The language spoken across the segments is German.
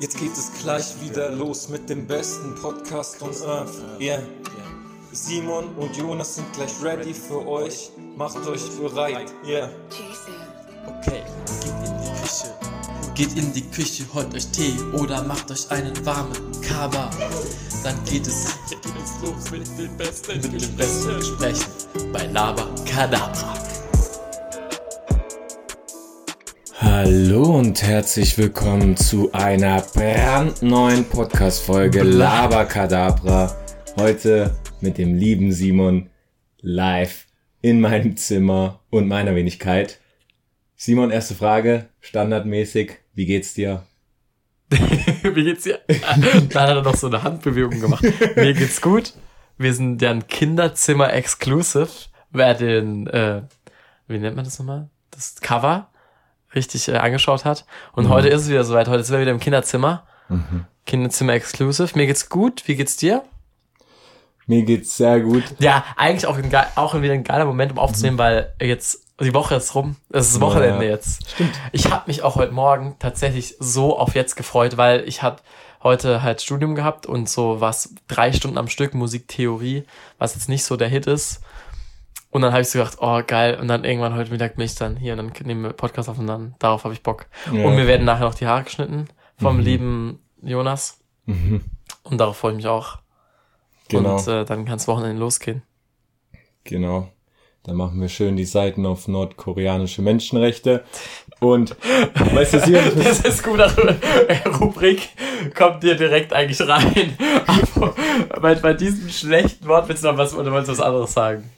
Jetzt geht es gleich wieder los mit dem besten Podcast on Earth. Yeah. Simon und Jonas sind gleich ready für euch. Macht euch bereit. Yeah. Okay, geht in die Küche. Geht in die Küche, holt euch Tee oder macht euch einen warmen Kaba. Dann geht es Hier geht es los mit den besten mit dem besten Gesprächen bei Laba Kadabra. Hallo und herzlich willkommen zu einer brandneuen Podcast-Folge Laberkadabra. Heute mit dem lieben Simon live in meinem Zimmer und meiner Wenigkeit. Simon, erste Frage, standardmäßig, wie geht's dir? Wie geht's dir? Da hat er noch so eine Handbewegung gemacht. Mir geht's gut. Wir sind ja ein Kinderzimmer Exclusive. Wer den, äh, wie nennt man das nochmal? Das Cover richtig äh, angeschaut hat. Und heute ist es wieder soweit. Heute sind wir wieder im Kinderzimmer. Kinderzimmer Exclusive. Mir geht's gut. Wie geht's dir? Mir geht's sehr gut. Ja, eigentlich auch, ein, auch wieder ein geiler Moment, um aufzunehmen, weil jetzt die Woche ist rum. Es ist Wochenende Ja. jetzt. Stimmt. Ich habe mich auch heute Morgen tatsächlich so auf jetzt gefreut, weil ich hatte heute halt Studium gehabt und so was drei Stunden am Stück Musiktheorie, was jetzt nicht so der Hit ist. Und dann habe ich so gedacht, oh geil. Und dann irgendwann heute Mittag bin ich dann hier und dann nehmen wir Podcast auf und dann darauf habe ich Bock. Ja. Und mir werden nachher noch die Haare geschnitten vom lieben Jonas. Mhm. Und darauf freue ich mich auch. Genau, Und äh, dann kann das Wochenende losgehen. genau. Dann machen wir schön die Seiten auf nordkoreanische Menschenrechte. Und, weißt du, muss Das ist gut, Rubrik kommt dir direkt eigentlich rein. Aber bei, bei diesem schlechten Wortwitz noch was, oder wolltest du was anderes sagen?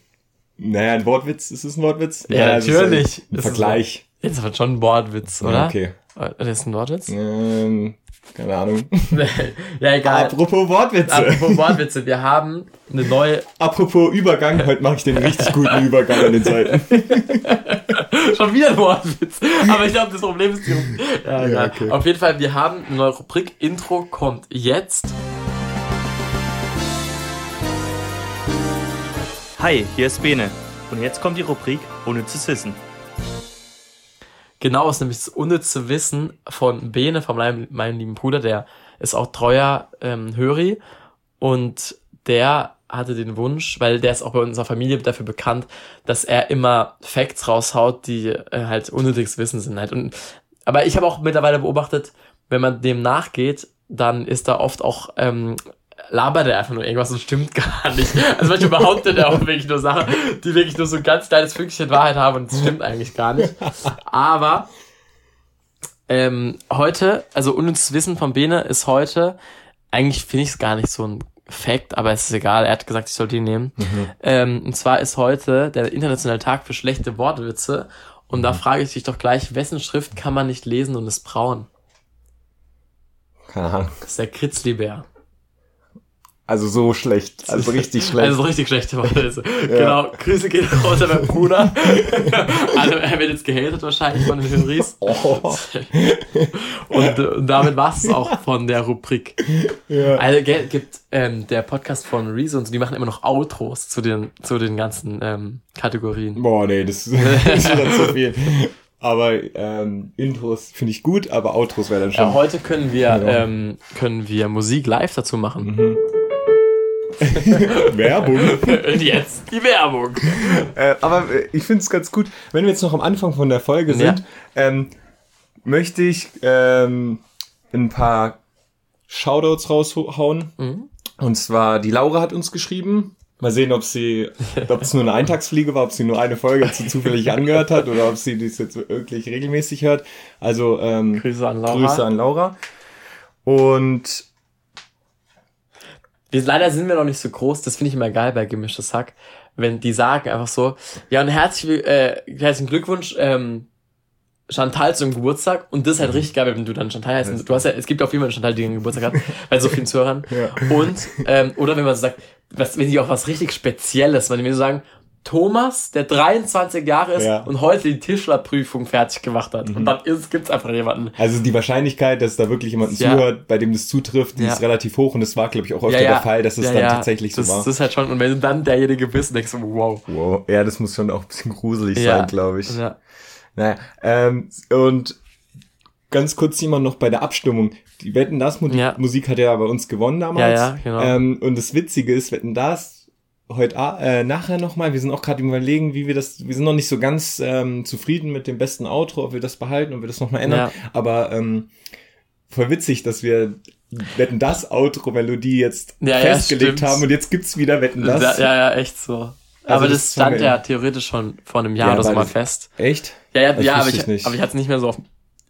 Naja, ein Wortwitz, ist es ein Wortwitz? Ja, ist natürlich. Ein Das ist Vergleich. Jetzt aber schon ein Wortwitz, oder? Ja, okay. Äh, Das ist ein Wortwitz? Ähm, keine Ahnung. ja, egal. Apropos Wortwitze. Apropos Wortwitze, wir haben eine neue, Apropos Übergang, heute mache ich den richtig guten Übergang an den Seiten. schon wieder ein Wortwitz. Aber ich glaube, das Problem ist die Rubrik. Ja, egal. okay. Auf jeden Fall, wir haben eine neue Rubrik. Intro kommt jetzt. Hi, hier ist Bene. Und jetzt kommt die Rubrik Unnützes Wissen. Genau, ist nämlich das unnütze Wissen von Bene, von meinem, meinem lieben Bruder, der ist auch treuer ähm, Höri und der hatte den Wunsch, weil der ist auch bei unserer Familie dafür bekannt, dass er immer Facts raushaut, die äh, halt unnötiges Wissen sind halt. Und, aber ich habe auch mittlerweile beobachtet, wenn man dem nachgeht, dann ist da oft auch ähm, labert er einfach nur irgendwas und stimmt gar nicht. Also manchmal behauptet er auch wirklich nur Sachen, die wirklich nur so ein ganz kleines Fünkchen Wahrheit haben und es stimmt eigentlich gar nicht. Aber ähm, heute, also unnützes Wissen von Bene ist heute, eigentlich finde ich es gar nicht so ein Fact, aber es ist egal, er hat gesagt, ich soll den nehmen. Ähm, und zwar ist heute der internationale Tag für schlechte Wortwitze und da frage ich dich doch gleich, wessen Schrift kann man nicht lesen und ist braun? Keine Ahnung. Das ist der Kritzlibär. Also so schlecht. Also richtig schlecht. Also so richtig schlechte Wortwitze. Genau, Grüße gehen raus an meinen Bruder. also er wird jetzt gehatet wahrscheinlich von den Höris. oh. Und, und damit war es auch von der Rubrik. Ja. Also gibt ähm, der Podcast von so, die machen immer noch Outros zu den, zu den ganzen ähm, Kategorien. Boah, nee, das ist dann zu viel. Aber ähm, Intros finde ich gut, aber Outros wäre dann schon. Ja, heute können wir, Ja. ähm, können wir Musik live dazu machen. Werbung. Und jetzt die Werbung. äh, aber äh, ich finde es ganz gut, wenn wir jetzt noch am Anfang von der Folge Ja. sind, ähm, möchte ich ähm, ein paar Shoutouts raushauen. Mhm. Und zwar, die Laura hat uns geschrieben. Mal sehen, ob sie, ob es nur eine Eintagsfliege war, ob sie nur eine Folge zu zufällig angehört hat oder ob sie das jetzt wirklich regelmäßig hört. Also ähm, Grüße an Laura. Grüße an Laura. Und Wir, leider sind wir noch nicht so groß, das finde ich immer geil bei Gemischtes Hack, wenn die sagen einfach so, ja und herzlich, äh, herzlichen Glückwunsch, ähm, Chantal zum Geburtstag und das ist halt richtig geil, wenn du dann Chantal heißt. Du hast ja, es gibt auf jeden Fall Chantal, die einen Geburtstag hat, bei so vielen Zuhörern. Ja. Und, ähm, oder wenn man so sagt, was, wenn die auch was richtig Spezielles, wenn die mir so sagen, Thomas, der 23 Jahre ist Ja. und heute die Tischlerprüfung fertig gemacht hat. Und dann ist, gibt's einfach jemanden. Also die Wahrscheinlichkeit, dass da wirklich jemand Ja. zuhört, bei dem das zutrifft, die Ja. ist relativ hoch und das war, glaube ich, auch öfter der Fall, dass es ja, dann tatsächlich so das, war. Das ist halt schon, und wenn du dann derjenige bist, denkst du, wow. wow. Ja, das muss schon auch ein bisschen gruselig sein, glaube ich. Ja. Naja, ähm, und ganz kurz jemand noch bei der Abstimmung. Die Wetten das Musik. Musik hat ja bei uns gewonnen damals. Ja, ja, genau. Ähm, und das Witzige ist, Wetten das heute a- äh, nachher nochmal. Wir sind auch gerade überlegen, wie wir das. Wir sind noch nicht so ganz ähm, zufrieden mit dem besten Outro, ob wir das behalten, ob wir das nochmal ändern. Ja. Aber ähm, voll witzig, dass wir Wetten das Outro-Melodie jetzt Ja, ja, festgelegt stimmt. haben und jetzt gibt's wieder Wetten das. Ja, ja, ja, echt so. Also aber das das, stand ja theoretisch schon vor einem Jahr Ja, oder so mal fest. Echt? Ja, ja, Das ja aber ich, ich aber ich hatte es nicht mehr so auf dem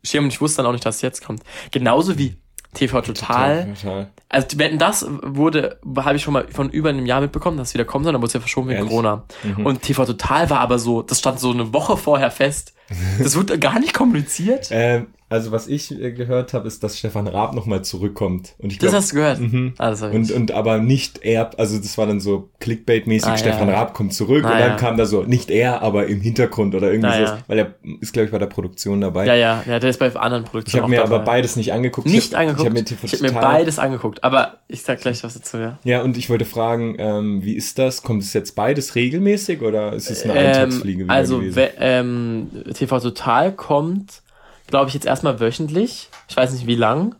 Schirm und ich wusste dann auch nicht, dass es jetzt kommt. Genauso wie TV Total. Total. Also Wetten, das wurde, habe ich schon mal von über einem Jahr mitbekommen, dass es wieder kommen soll, dann wurde es ja verschoben wegen Ehrlich? Corona. Mhm. Und TV Total war aber so, das stand so eine Woche vorher fest. Das wurde gar nicht kommuniziert. Ähm, also was ich äh, gehört habe, ist, dass Stefan Raab nochmal zurückkommt. Und ich Das glaub, hast du gehört. Mhm. Ah, das hab ich Und, und aber nicht er, also das war dann so Clickbait-mäßig, Ah, Stefan ja. Raab kommt zurück Ah, und dann ja. kam da so, nicht er, aber im Hintergrund oder irgendwie Ah, so, ja. weil er ist, glaube ich, bei der Produktion dabei. ja, ja, ja, der ist bei anderen Ich Produktionen habe mir auch aber dabei. beides nicht angeguckt. nicht ich hab, angeguckt. Ich habe mir, ich hab mir beides angeguckt, aber ich sag gleich was dazu, ja. Ja, und ich wollte fragen, ähm, wie ist das? Kommt es jetzt beides regelmäßig oder ist es eine Ähm, Eintagsfliege wieder also gewesen? we- ähm, TV Total kommt, glaube ich, jetzt erstmal wöchentlich. Ich weiß nicht wie lang.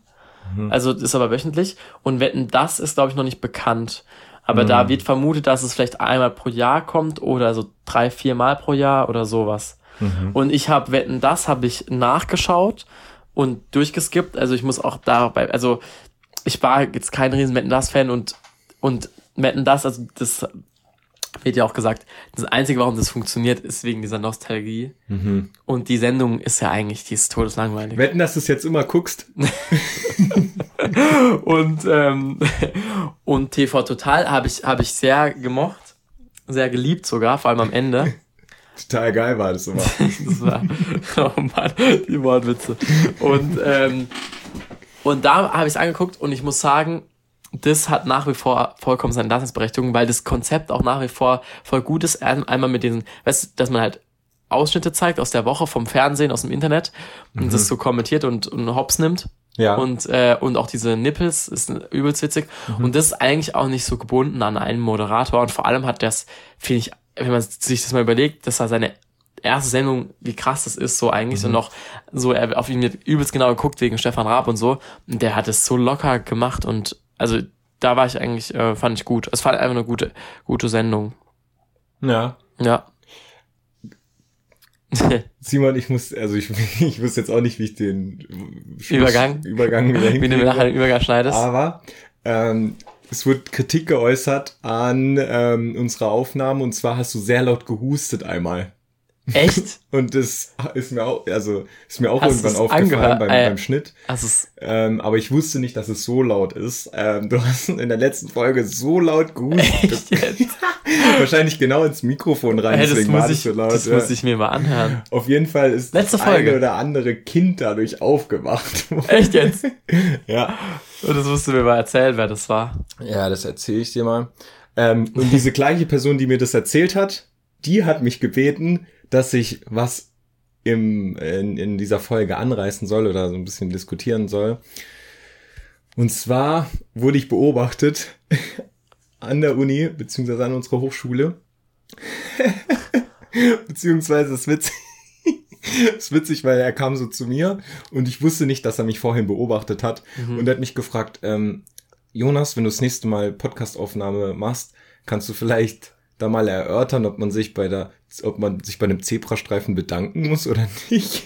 Mhm. Also ist aber wöchentlich. Und Wetten, das ist, glaube ich, noch nicht bekannt. Aber Mhm. da wird vermutet, dass es vielleicht einmal pro Jahr kommt oder so drei, vier Mal pro Jahr oder sowas. Mhm. Und ich habe Wetten, das habe ich nachgeschaut und durchgeskippt. Also ich muss auch dabei, also ich war jetzt kein riesen Wetten, das Fan und, und Wetten, das, also das wird ja auch gesagt, das Einzige, warum das funktioniert, ist wegen dieser Nostalgie. Mhm. Und die Sendung ist ja eigentlich, die ist todeslangweilig. Wetten, dass du es jetzt immer guckst? Und, ähm, und TV Total habe ich, habe ich sehr gemocht, sehr geliebt sogar, vor allem am Ende. Total geil war das immer. Das war, oh Mann, die Wortwitze. Und, ähm, und da habe ich es angeguckt und ich muss sagen, das hat nach wie vor vollkommen seine Daseinsberechtigung, weil das Konzept auch nach wie vor voll gut ist. Ein- Einmal mit diesen, weißt du, dass man halt Ausschnitte zeigt aus der Woche vom Fernsehen, aus dem Internet und das so kommentiert und, und hops nimmt. Ja. Und, äh, und auch diese Nippels ist übelst witzig. Und das ist eigentlich auch nicht so gebunden an einen Moderator. Und vor allem hat das, finde ich, wenn man sich das mal überlegt, das war seine erste Sendung, wie krass das ist, so eigentlich. Und noch so, er auf ihn übelst genau geguckt wegen Stefan Raab und so. Und der hat es so locker gemacht und also da war ich eigentlich, äh, fand ich gut. Es war einfach eine gute, gute Sendung. ja. Ja. Simon, ich muss, also ich, ich wusste jetzt auch nicht, wie ich den Schluss- Übergang? Übergang Wie du nachher den Übergang schneidest. Aber ähm, es wird Kritik geäußert an ähm, unserer Aufnahme und zwar hast du sehr laut gehustet einmal. Echt? Und das ist mir auch, also ist mir auch Hast irgendwann aufgefallen beim, Äh, beim Schnitt. Also es, Ähm, aber ich wusste nicht, dass es so laut ist. Ähm, du hast in der letzten Folge so laut gehustet. Wahrscheinlich genau ins Mikrofon rein, Hey, das deswegen muss war ich, so laut. das ja. muss ich mir mal anhören. Auf jeden Fall ist Letzte das Folge. eine oder andere Kind dadurch aufgewacht. Echt jetzt? ja. Und das musst du mir mal erzählen, wer das war. Ja, das erzähle ich dir mal. Ähm, und diese gleiche Person, die mir das erzählt hat, die hat mich gebeten, dass ich was im, in, in dieser Folge anreißen soll oder so ein bisschen diskutieren soll. Und zwar wurde ich beobachtet an der Uni, beziehungsweise an unserer Hochschule. beziehungsweise ist witzig. ist witzig, weil er kam so zu mir und ich wusste nicht, dass er mich vorhin beobachtet hat. Und er hat mich gefragt, ähm, Jonas, wenn du das nächste Mal Podcastaufnahme machst, kannst du vielleicht da mal erörtern, ob man sich bei der, ob man sich bei einem Zebrastreifen bedanken muss oder nicht.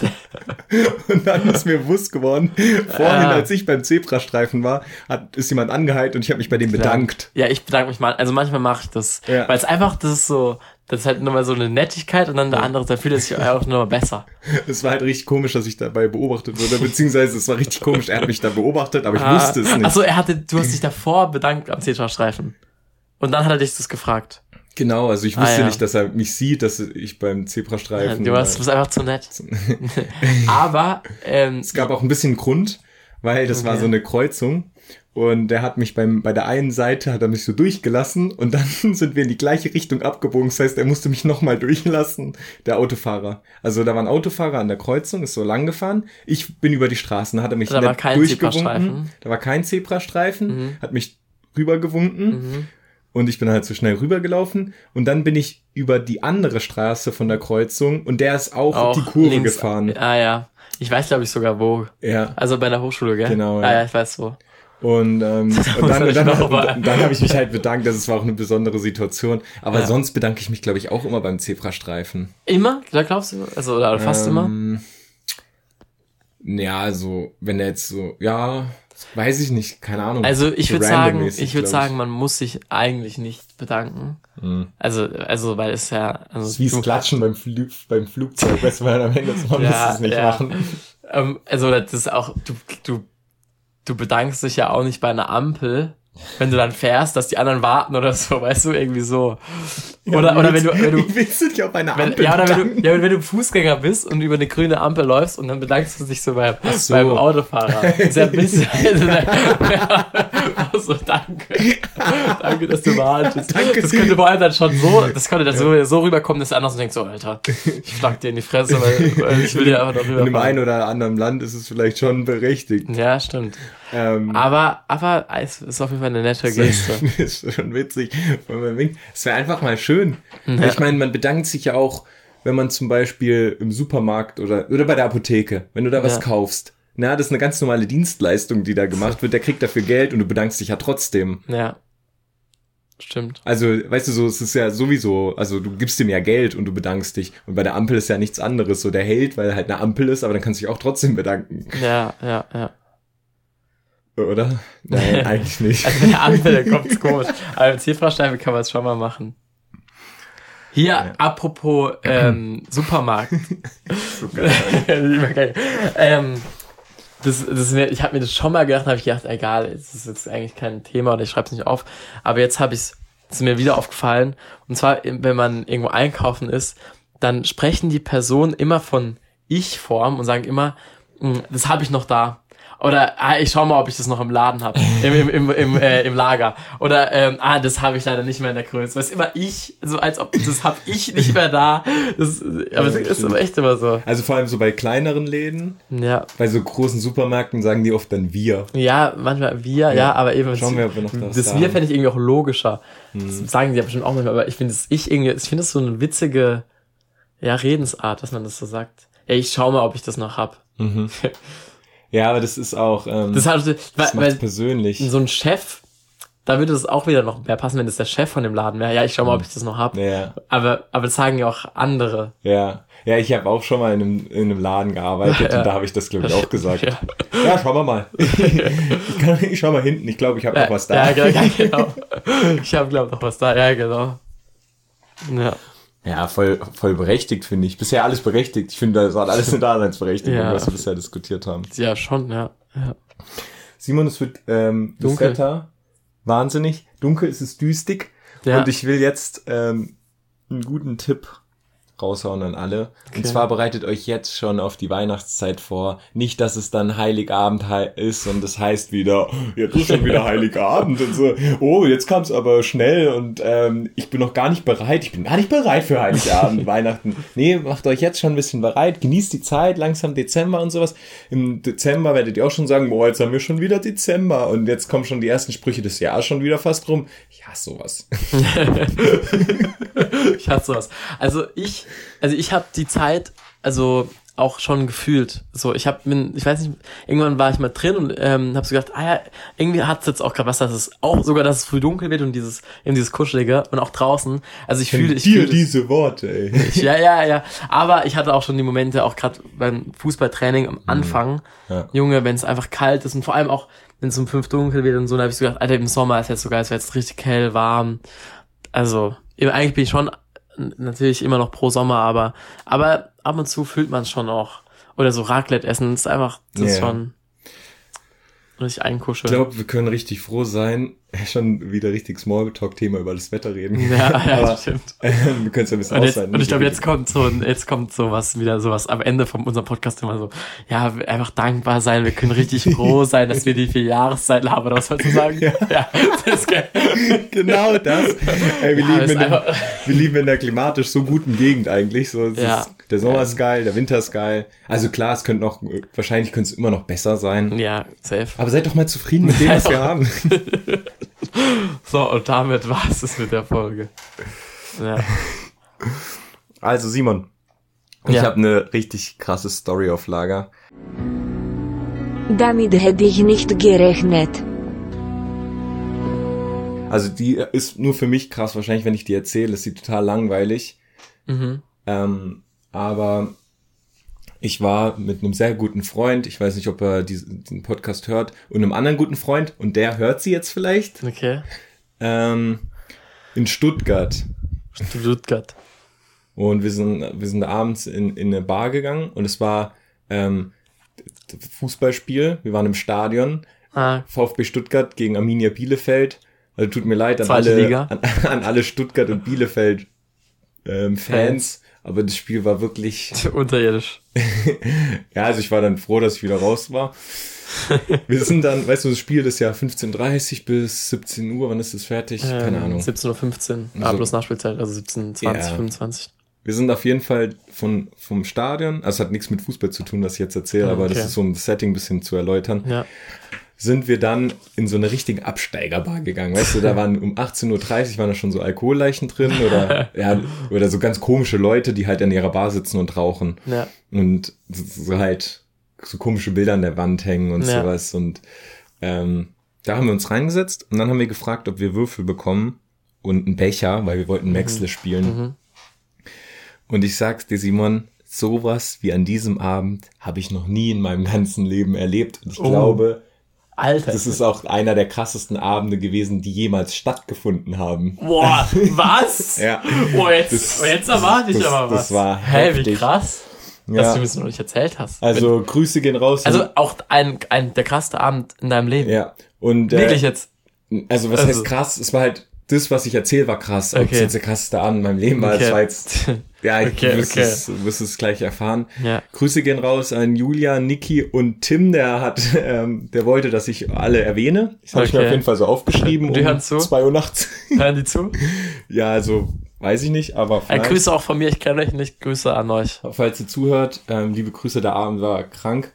und dann ist mir bewusst geworden, vorhin, Ah. als ich beim Zebrastreifen war, hat, ist jemand angeheilt und ich habe mich bei dem bedankt. Ja, ich bedanke mich mal. Also manchmal mache ich das. Ja. Weil es einfach, das ist so, das ist halt nochmal so eine Nettigkeit und dann der andere, da fühlt er sich auch nochmal besser. Es war halt richtig komisch, dass ich dabei beobachtet wurde, beziehungsweise es war richtig komisch, er hat mich da beobachtet, aber ich Ah. wusste es nicht. Achso, er hatte, du hast dich davor bedankt am Zebrastreifen. Und dann hat er dich das gefragt. Genau, also ich Ah, wusste ja. nicht, dass er mich sieht, dass ich beim Zebrastreifen. du warst, du bist einfach zu nett. Aber, ähm, Es gab auch ein bisschen Grund, weil das war Okay. so eine Kreuzung und der hat mich beim bei der einen Seite hat er mich so durchgelassen und dann sind wir in die gleiche Richtung abgebogen. Das heißt, er musste mich nochmal durchlassen, der Autofahrer. Also da war ein Autofahrer an der Kreuzung, ist so lang gefahren. Ich bin über die Straßen, da hat er mich Da war kein. Zebrastreifen. Da war kein Zebrastreifen, Mhm. hat mich rübergewunken. mhm. Und ich bin halt so schnell rübergelaufen und dann bin ich über die andere Straße von der Kreuzung und der ist auch, Auch die Kurve links- gefahren. Ah ja. Ich weiß, glaube ich, sogar wo. Ja. Also bei der Hochschule, gell? Genau, Ah ja. ja, ich weiß wo. Und, ähm, und dann, dann, dann, dann habe ich mich halt bedankt, das war auch eine besondere Situation. Aber Ja. sonst bedanke ich mich, glaube ich, auch immer beim Zebrastreifen. Immer? Da glaubst du? Also, oder fast immer? Ähm, Ja, also, wenn der jetzt so, ja, weiß ich nicht, keine Ahnung. Also ich würde sagen, ich würde sagen, man muss sich eigentlich nicht bedanken. Mhm. Also, also weil es ja, also Das ist wie du- Klatschen beim, Fl beim Flugzeug, weißt du, weil am Ende man Ja, muss es nicht ja. machen. ähm, also das ist auch, du, du, du bedankst dich ja auch nicht bei einer Ampel, wenn du dann fährst, dass die anderen warten oder so, weißt du, irgendwie so. Oder, oder wenn du, wenn du, willst du dich auf eine wenn, Ampel ja, oder wenn du, ja, wenn du Fußgänger bist und über eine grüne Ampel läufst und dann bedankst du dich so beim, so. beim Autofahrer. Ja ein bisschen, ja, so, danke. Danke, dass du wartest. Danke. Das könnte vor allem dann schon so, das könnte dann so, so rüberkommen, dass der andere so denkt, so, Alter, ich schlag dir in die Fresse, weil, weil ich will dir einfach noch In dem einen oder anderen Land ist es vielleicht schon berechtigt. Ja, stimmt. Ähm, Aber, aber es ist auf jeden Fall eine nette Geste. Das ist schon witzig. wenn man winkt. Es wäre einfach mal schön. Ich meine, man bedankt sich ja auch, wenn man zum Beispiel im Supermarkt oder, oder bei der Apotheke, wenn du da was Ja. kaufst. Na, das ist eine ganz normale Dienstleistung, die da gemacht wird. Der kriegt dafür Geld und du bedankst dich ja trotzdem. Ja. Stimmt. Also, weißt du, so, es ist ja sowieso, also du gibst ihm ja Geld und du bedankst dich. Und bei der Ampel ist ja nichts anderes. So, der hält, weil halt eine Ampel ist, aber dann kannst du dich auch trotzdem bedanken. Ja, ja, ja. Oder? Nein, eigentlich nicht. Also mit der Ampel, kommt's komisch. Aber mit Zebrastreifen kann man es schon mal machen. Hier, apropos ähm, Supermarkt. Ähm, das, das mir, ich habe mir das schon mal gedacht, habe ich gedacht, egal, es ist jetzt eigentlich kein Thema oder ich schreibe es nicht auf. Aber jetzt habe ich es ist mir wieder aufgefallen. Und zwar, wenn man irgendwo einkaufen ist, dann sprechen die Personen immer von Ich-Form und sagen immer, "Mm, das habe ich noch da. Oder ah, ich schau mal, ob ich das noch im Laden habe, im, im, im, im, äh, im Lager. Oder ähm, ah, das habe ich leider nicht mehr in der Größe. Das ist immer ich, so als ob das habe ich nicht mehr da. Das, aber es ist aber echt immer so. Also vor allem so bei kleineren Läden, Ja, bei so großen Supermärkten sagen die oft dann wir. ja, manchmal wir, ja, aber eben Schauen wir, ob wir noch was das da wir haben. fände ich irgendwie auch logischer. Das sagen die ja bestimmt auch manchmal, aber ich finde das ich irgendwie, ich finde das so eine witzige ja, Redensart, dass man das so sagt. Ja, ich schau mal, ob ich das noch hab. Ja, aber das ist auch, ähm, Das das, hat, weil, macht's weil persönlich. so ein Chef, da würde es auch wieder noch mehr passen, wenn das der Chef von dem Laden wäre. Ja, ich schau mal, ob ich das noch hab. Ja, Aber, aber das sagen ja auch andere. ja. Ja, ich habe auch schon mal in einem, in einem Laden gearbeitet Ja. und da habe ich das, glaube ich, auch gesagt. Ja. Ja, schauen wir mal. ich, kann, ich schau mal hinten, ich glaube, ich habe noch was da. Ja, ja, genau. Ich habe, glaube noch was da. Ja, genau. Ja. Ja, voll, voll berechtigt, finde ich. Bisher alles berechtigt. Ich finde, das hat alles eine Daseinsberechtigung, Ja. was wir bisher diskutiert haben. Ja, schon, ja. ja. Simon, es wird ähm, das Dunkel. Wetter wahnsinnig. Dunkel, es ist düstig. Ja. Und ich will jetzt ähm, einen guten Tipp raushauen an alle. Und Okay. zwar bereitet euch jetzt schon auf die Weihnachtszeit vor. Nicht, dass es dann Heiligabend hei- ist und das heißt wieder, jetzt ist schon wieder Heiligabend und so. Oh, jetzt kam es aber schnell und ähm, ich bin noch gar nicht bereit. Ich bin gar nicht bereit für Heiligabend, Weihnachten. Nee, macht euch jetzt schon ein bisschen bereit. Genießt die Zeit, langsam Dezember und sowas. Im Dezember werdet ihr auch schon sagen, boah, jetzt haben wir schon wieder Dezember und jetzt kommen schon die ersten Sprüche des Jahres schon wieder fast rum. Ja, sowas. ich hatte sowas. Also ich, also ich habe die Zeit, also auch schon gefühlt. So, ich habe, ich weiß nicht, irgendwann war ich mal drin und ähm, habe so gedacht, ah ja, irgendwie hat's jetzt auch gerade was, dass es auch sogar, dass es früh dunkel wird und dieses, eben dieses kuschelige und auch draußen. Also ich fühle, ich Dir fühle, diese Worte, ey. ich, ja, ja, ja. Aber ich hatte auch schon die Momente, auch gerade beim Fußballtraining am Anfang, Ja. Junge, wenn es einfach kalt ist und vor allem auch, wenn es um fünf dunkel wird und so, dann habe ich so gedacht, Alter, im Sommer ist jetzt so geil, es wäre jetzt richtig hell, warm. Also, eben, eigentlich bin ich schon natürlich immer noch pro Sommer, aber, aber ab und zu fühlt man es schon auch. Oder so Raclette essen, ist einfach, das ist Ja. schon richtig Ich einkuscheln. glaube, wir können richtig froh sein. Schon wieder richtig Smalltalk-Thema über das Wetter reden. Ja, ja, Aber, das stimmt. Ähm, wir können es ja ein bisschen Und, jetzt, aushalten. und ich glaube, jetzt kommt so, ein- jetzt kommt so was wieder sowas am Ende von unserem Podcast immer so, ja, einfach dankbar sein, wir können richtig froh sein, dass wir die vier Jahreszeiten haben, oder was sollst du sagen? Ja, das ist geil. genau das. Ey, wir, Ja, leben in der, wir leben in der klimatisch so guten Gegend eigentlich. So, Ja. ist, der Sommer ist geil, der Winter ist geil. Also klar, es könnte noch, wahrscheinlich könnte es immer noch besser sein. Ja, safe. Aber seid doch mal zufrieden mit dem, was wir haben. So, und damit war es mit der Folge. Ja. Also Simon, ich Ja. habe eine richtig krasse Story auf Lager. Damit hätte ich nicht gerechnet. Also die ist nur für mich krass, wahrscheinlich, wenn ich die erzähle, ist sie total langweilig. Mhm. Ähm, aber ich war mit einem sehr guten Freund, ich weiß nicht, ob er diesen, diesen Podcast hört, und einem anderen guten Freund, und der hört sie jetzt vielleicht, Okay. ähm, in Stuttgart. Stuttgart. Und wir sind, wir sind abends in, in eine Bar gegangen und es war ähm, Fußballspiel. Wir waren im Stadion. Ah, VfB Stuttgart gegen Arminia Bielefeld. Also tut mir leid an Zweite alle, an, an alle Stuttgart und Bielefeld ähm, Fans. Aber das Spiel war wirklich, unterirdisch. ja, also ich war dann froh, dass ich wieder raus war. Wir sind dann, weißt du, das Spiel ist ja 15.30 bis 17 Uhr, wann ist es fertig? Keine Ähm, Ahnung. 17.15 Uhr. Ah, Also- plus Nachspielzeit, also 17, 20, Ja. 25. Wir sind auf jeden Fall von, vom Stadion, also es hat nichts mit Fußball zu tun, was ich jetzt erzähle, Ah, aber das okay. ist so um das Setting ein bisschen zu erläutern, Ja. Sind wir dann in so eine richtige Absteigerbar gegangen. Weißt du, da waren um 18.30 Uhr waren da schon so Alkoholleichen drin oder, ja, oder so ganz komische Leute, die halt an ihrer Bar sitzen und rauchen Ja. und so, so halt so komische Bilder an der Wand hängen und Ja. sowas und ähm, da haben wir uns reingesetzt und dann haben wir gefragt, ob wir Würfel bekommen und einen Becher, weil wir wollten Maxle spielen. Mhm. Und ich sag's dir, Simon, sowas wie an diesem Abend habe ich noch nie in meinem ganzen Leben erlebt. Und ich Oh. glaube, Alter. das ist auch einer der krassesten Abende gewesen, die jemals stattgefunden haben. Boah, was? Ja. Boah, jetzt, Das- oh, jetzt erwarte ich das- aber was. das war Hä, wie heftig. krass, Ja. dass du mir das noch nicht erzählt hast. Also Grüße gehen raus. also auch ein, ein der krasseste Abend in deinem Leben. ja. Und äh, Wirklich jetzt. Also was Also- heißt krass? Es war halt das, was ich erzählt, war krass. Ob es Okay. jetzt der krasseste Abend in meinem Leben war, Okay. das war jetzt. Ja, ich Okay, wirst, okay. Es, du wirst es gleich erfahren. Ja. Grüße gehen raus an Julia, Niki und Tim, der hat, ähm, der wollte, dass ich alle erwähne. Das habe ich mir Okay. auf jeden Fall so aufgeschrieben. Die um hören zu? zwei Uhr nachts. Hören die zu? ja, also weiß ich nicht, aber Ein vielleicht, Grüße auch von mir, ich kenne euch nicht. Grüße an euch. falls ihr zuhört, ähm, liebe Grüße, der Abend war krank.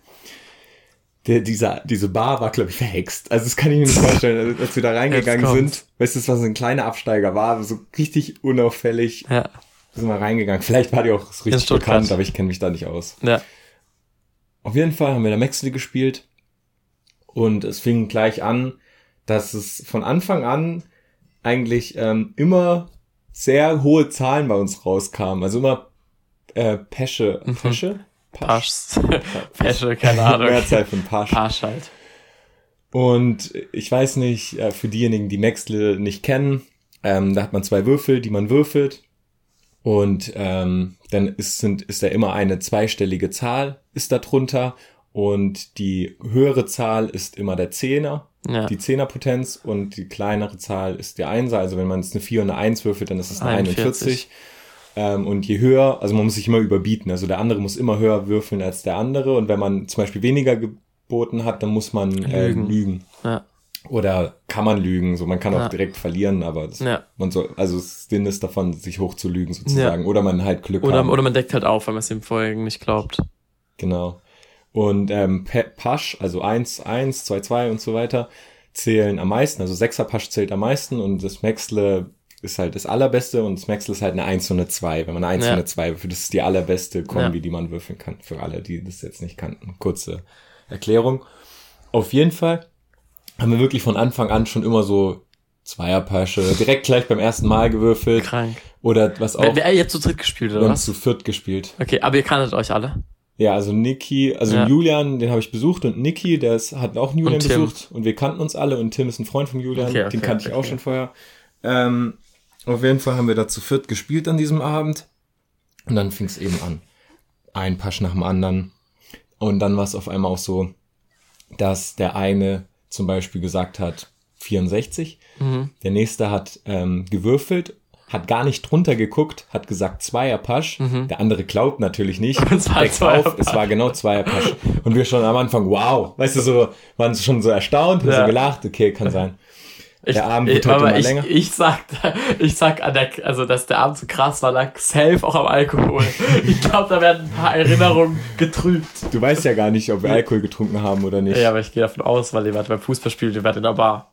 Der, dieser, diese Bar war, glaube ich, verhext. Also das kann ich mir nicht vorstellen. Als wir da reingegangen sind, weißt du, so ein kleiner Absteiger, war so richtig unauffällig. Ja. Sind wir reingegangen. Vielleicht war die auch richtig bekannt, aber ich kenne mich da nicht aus. Ja. Auf jeden Fall haben wir da Maxley gespielt und es fing gleich an, dass es von Anfang an eigentlich ähm, immer sehr hohe Zahlen bei uns rauskamen. Also immer äh, Pesche. Mhm. Pesche? Paschs. Pesche, keine Ahnung. Mehrzahl von Pasch. Pasch halt. Und ich weiß nicht, äh, für diejenigen, die Maxle nicht kennen, ähm, da hat man zwei Würfel, die man würfelt. Und ähm, dann ist, sind, ist da immer eine zweistellige Zahl, ist da drunter. Und die höhere Zahl ist immer der Zehner, Ja. die Zehnerpotenz. Und die kleinere Zahl ist der Einser. Also wenn man jetzt eine 4 und eine 1 würfelt, dann ist es eine 41. 41. Ähm, und je höher, also man muss sich immer überbieten. Also der andere muss immer höher würfeln als der andere. Und wenn man zum Beispiel weniger geboten hat, dann muss man äh, Lügen. lügen. Ja. Oder kann man lügen, so man kann auch Ja. direkt verlieren, aber das, Ja. man soll, also Sinn ist davon, sich hoch zu lügen sozusagen. Oder man halt Glück Oder, haben. oder man deckt halt auf, wenn man es ihm vorher nicht glaubt. Genau. Und ähm, Pasch, also 1, 1, 2, 2 und so weiter, zählen am meisten. Also 6er Pasch zählt am meisten und das Maxle ist halt das allerbeste und das Maxle ist halt eine 1 und eine 2. Wenn man eine 1 Ja. und eine 2 würfelt, das ist die allerbeste Kombi, Ja. die man würfeln kann. Für alle, die das jetzt nicht kannten. Kurze Erklärung. Auf jeden Fall haben wir wirklich von Anfang an schon immer so Zweierpasche, direkt gleich beim ersten Mal gewürfelt. Krank. Oder was auch, Wer, wer jetzt zu dritt gespielt, wir oder haben was? zu viert gespielt. Okay, aber ihr kanntet euch alle. Ja, also Niki, also Ja. Julian, den habe ich besucht und Niki, der ist, hat auch einen Julian Und besucht und wir kannten uns alle und Tim ist ein Freund von Julian, Okay, okay, den kannte ich okay, auch schon vorher. Ähm, auf jeden Fall haben wir da zu viert gespielt an diesem Abend und dann fing es eben an. Ein Pasch nach dem anderen und dann war es auf einmal auch so, dass der eine zum Beispiel gesagt hat 64, Mhm. der nächste hat ähm, gewürfelt, hat gar nicht drunter geguckt, hat gesagt Zweierpasch. Der andere glaubt natürlich nicht. Mhm. Es war Zweierpasch. Es war genau Zweierpasch. Und wir schon am Anfang, wow, weißt du, so, waren schon so erstaunt, haben Ja. so gelacht, okay, kann sein. Ich, Der Abend wird heute aber mal ich, länger. Ich sag, ich sag an der, also dass der Abend so krass war, lag safe auch am Alkohol. Ich glaube, da werden ein paar Erinnerungen getrübt. Du weißt ja gar nicht, ob wir Alkohol getrunken haben oder nicht. Ja, aber ich gehe davon aus, weil ihr wart beim Fußballspiel, ihr wart in der Bar.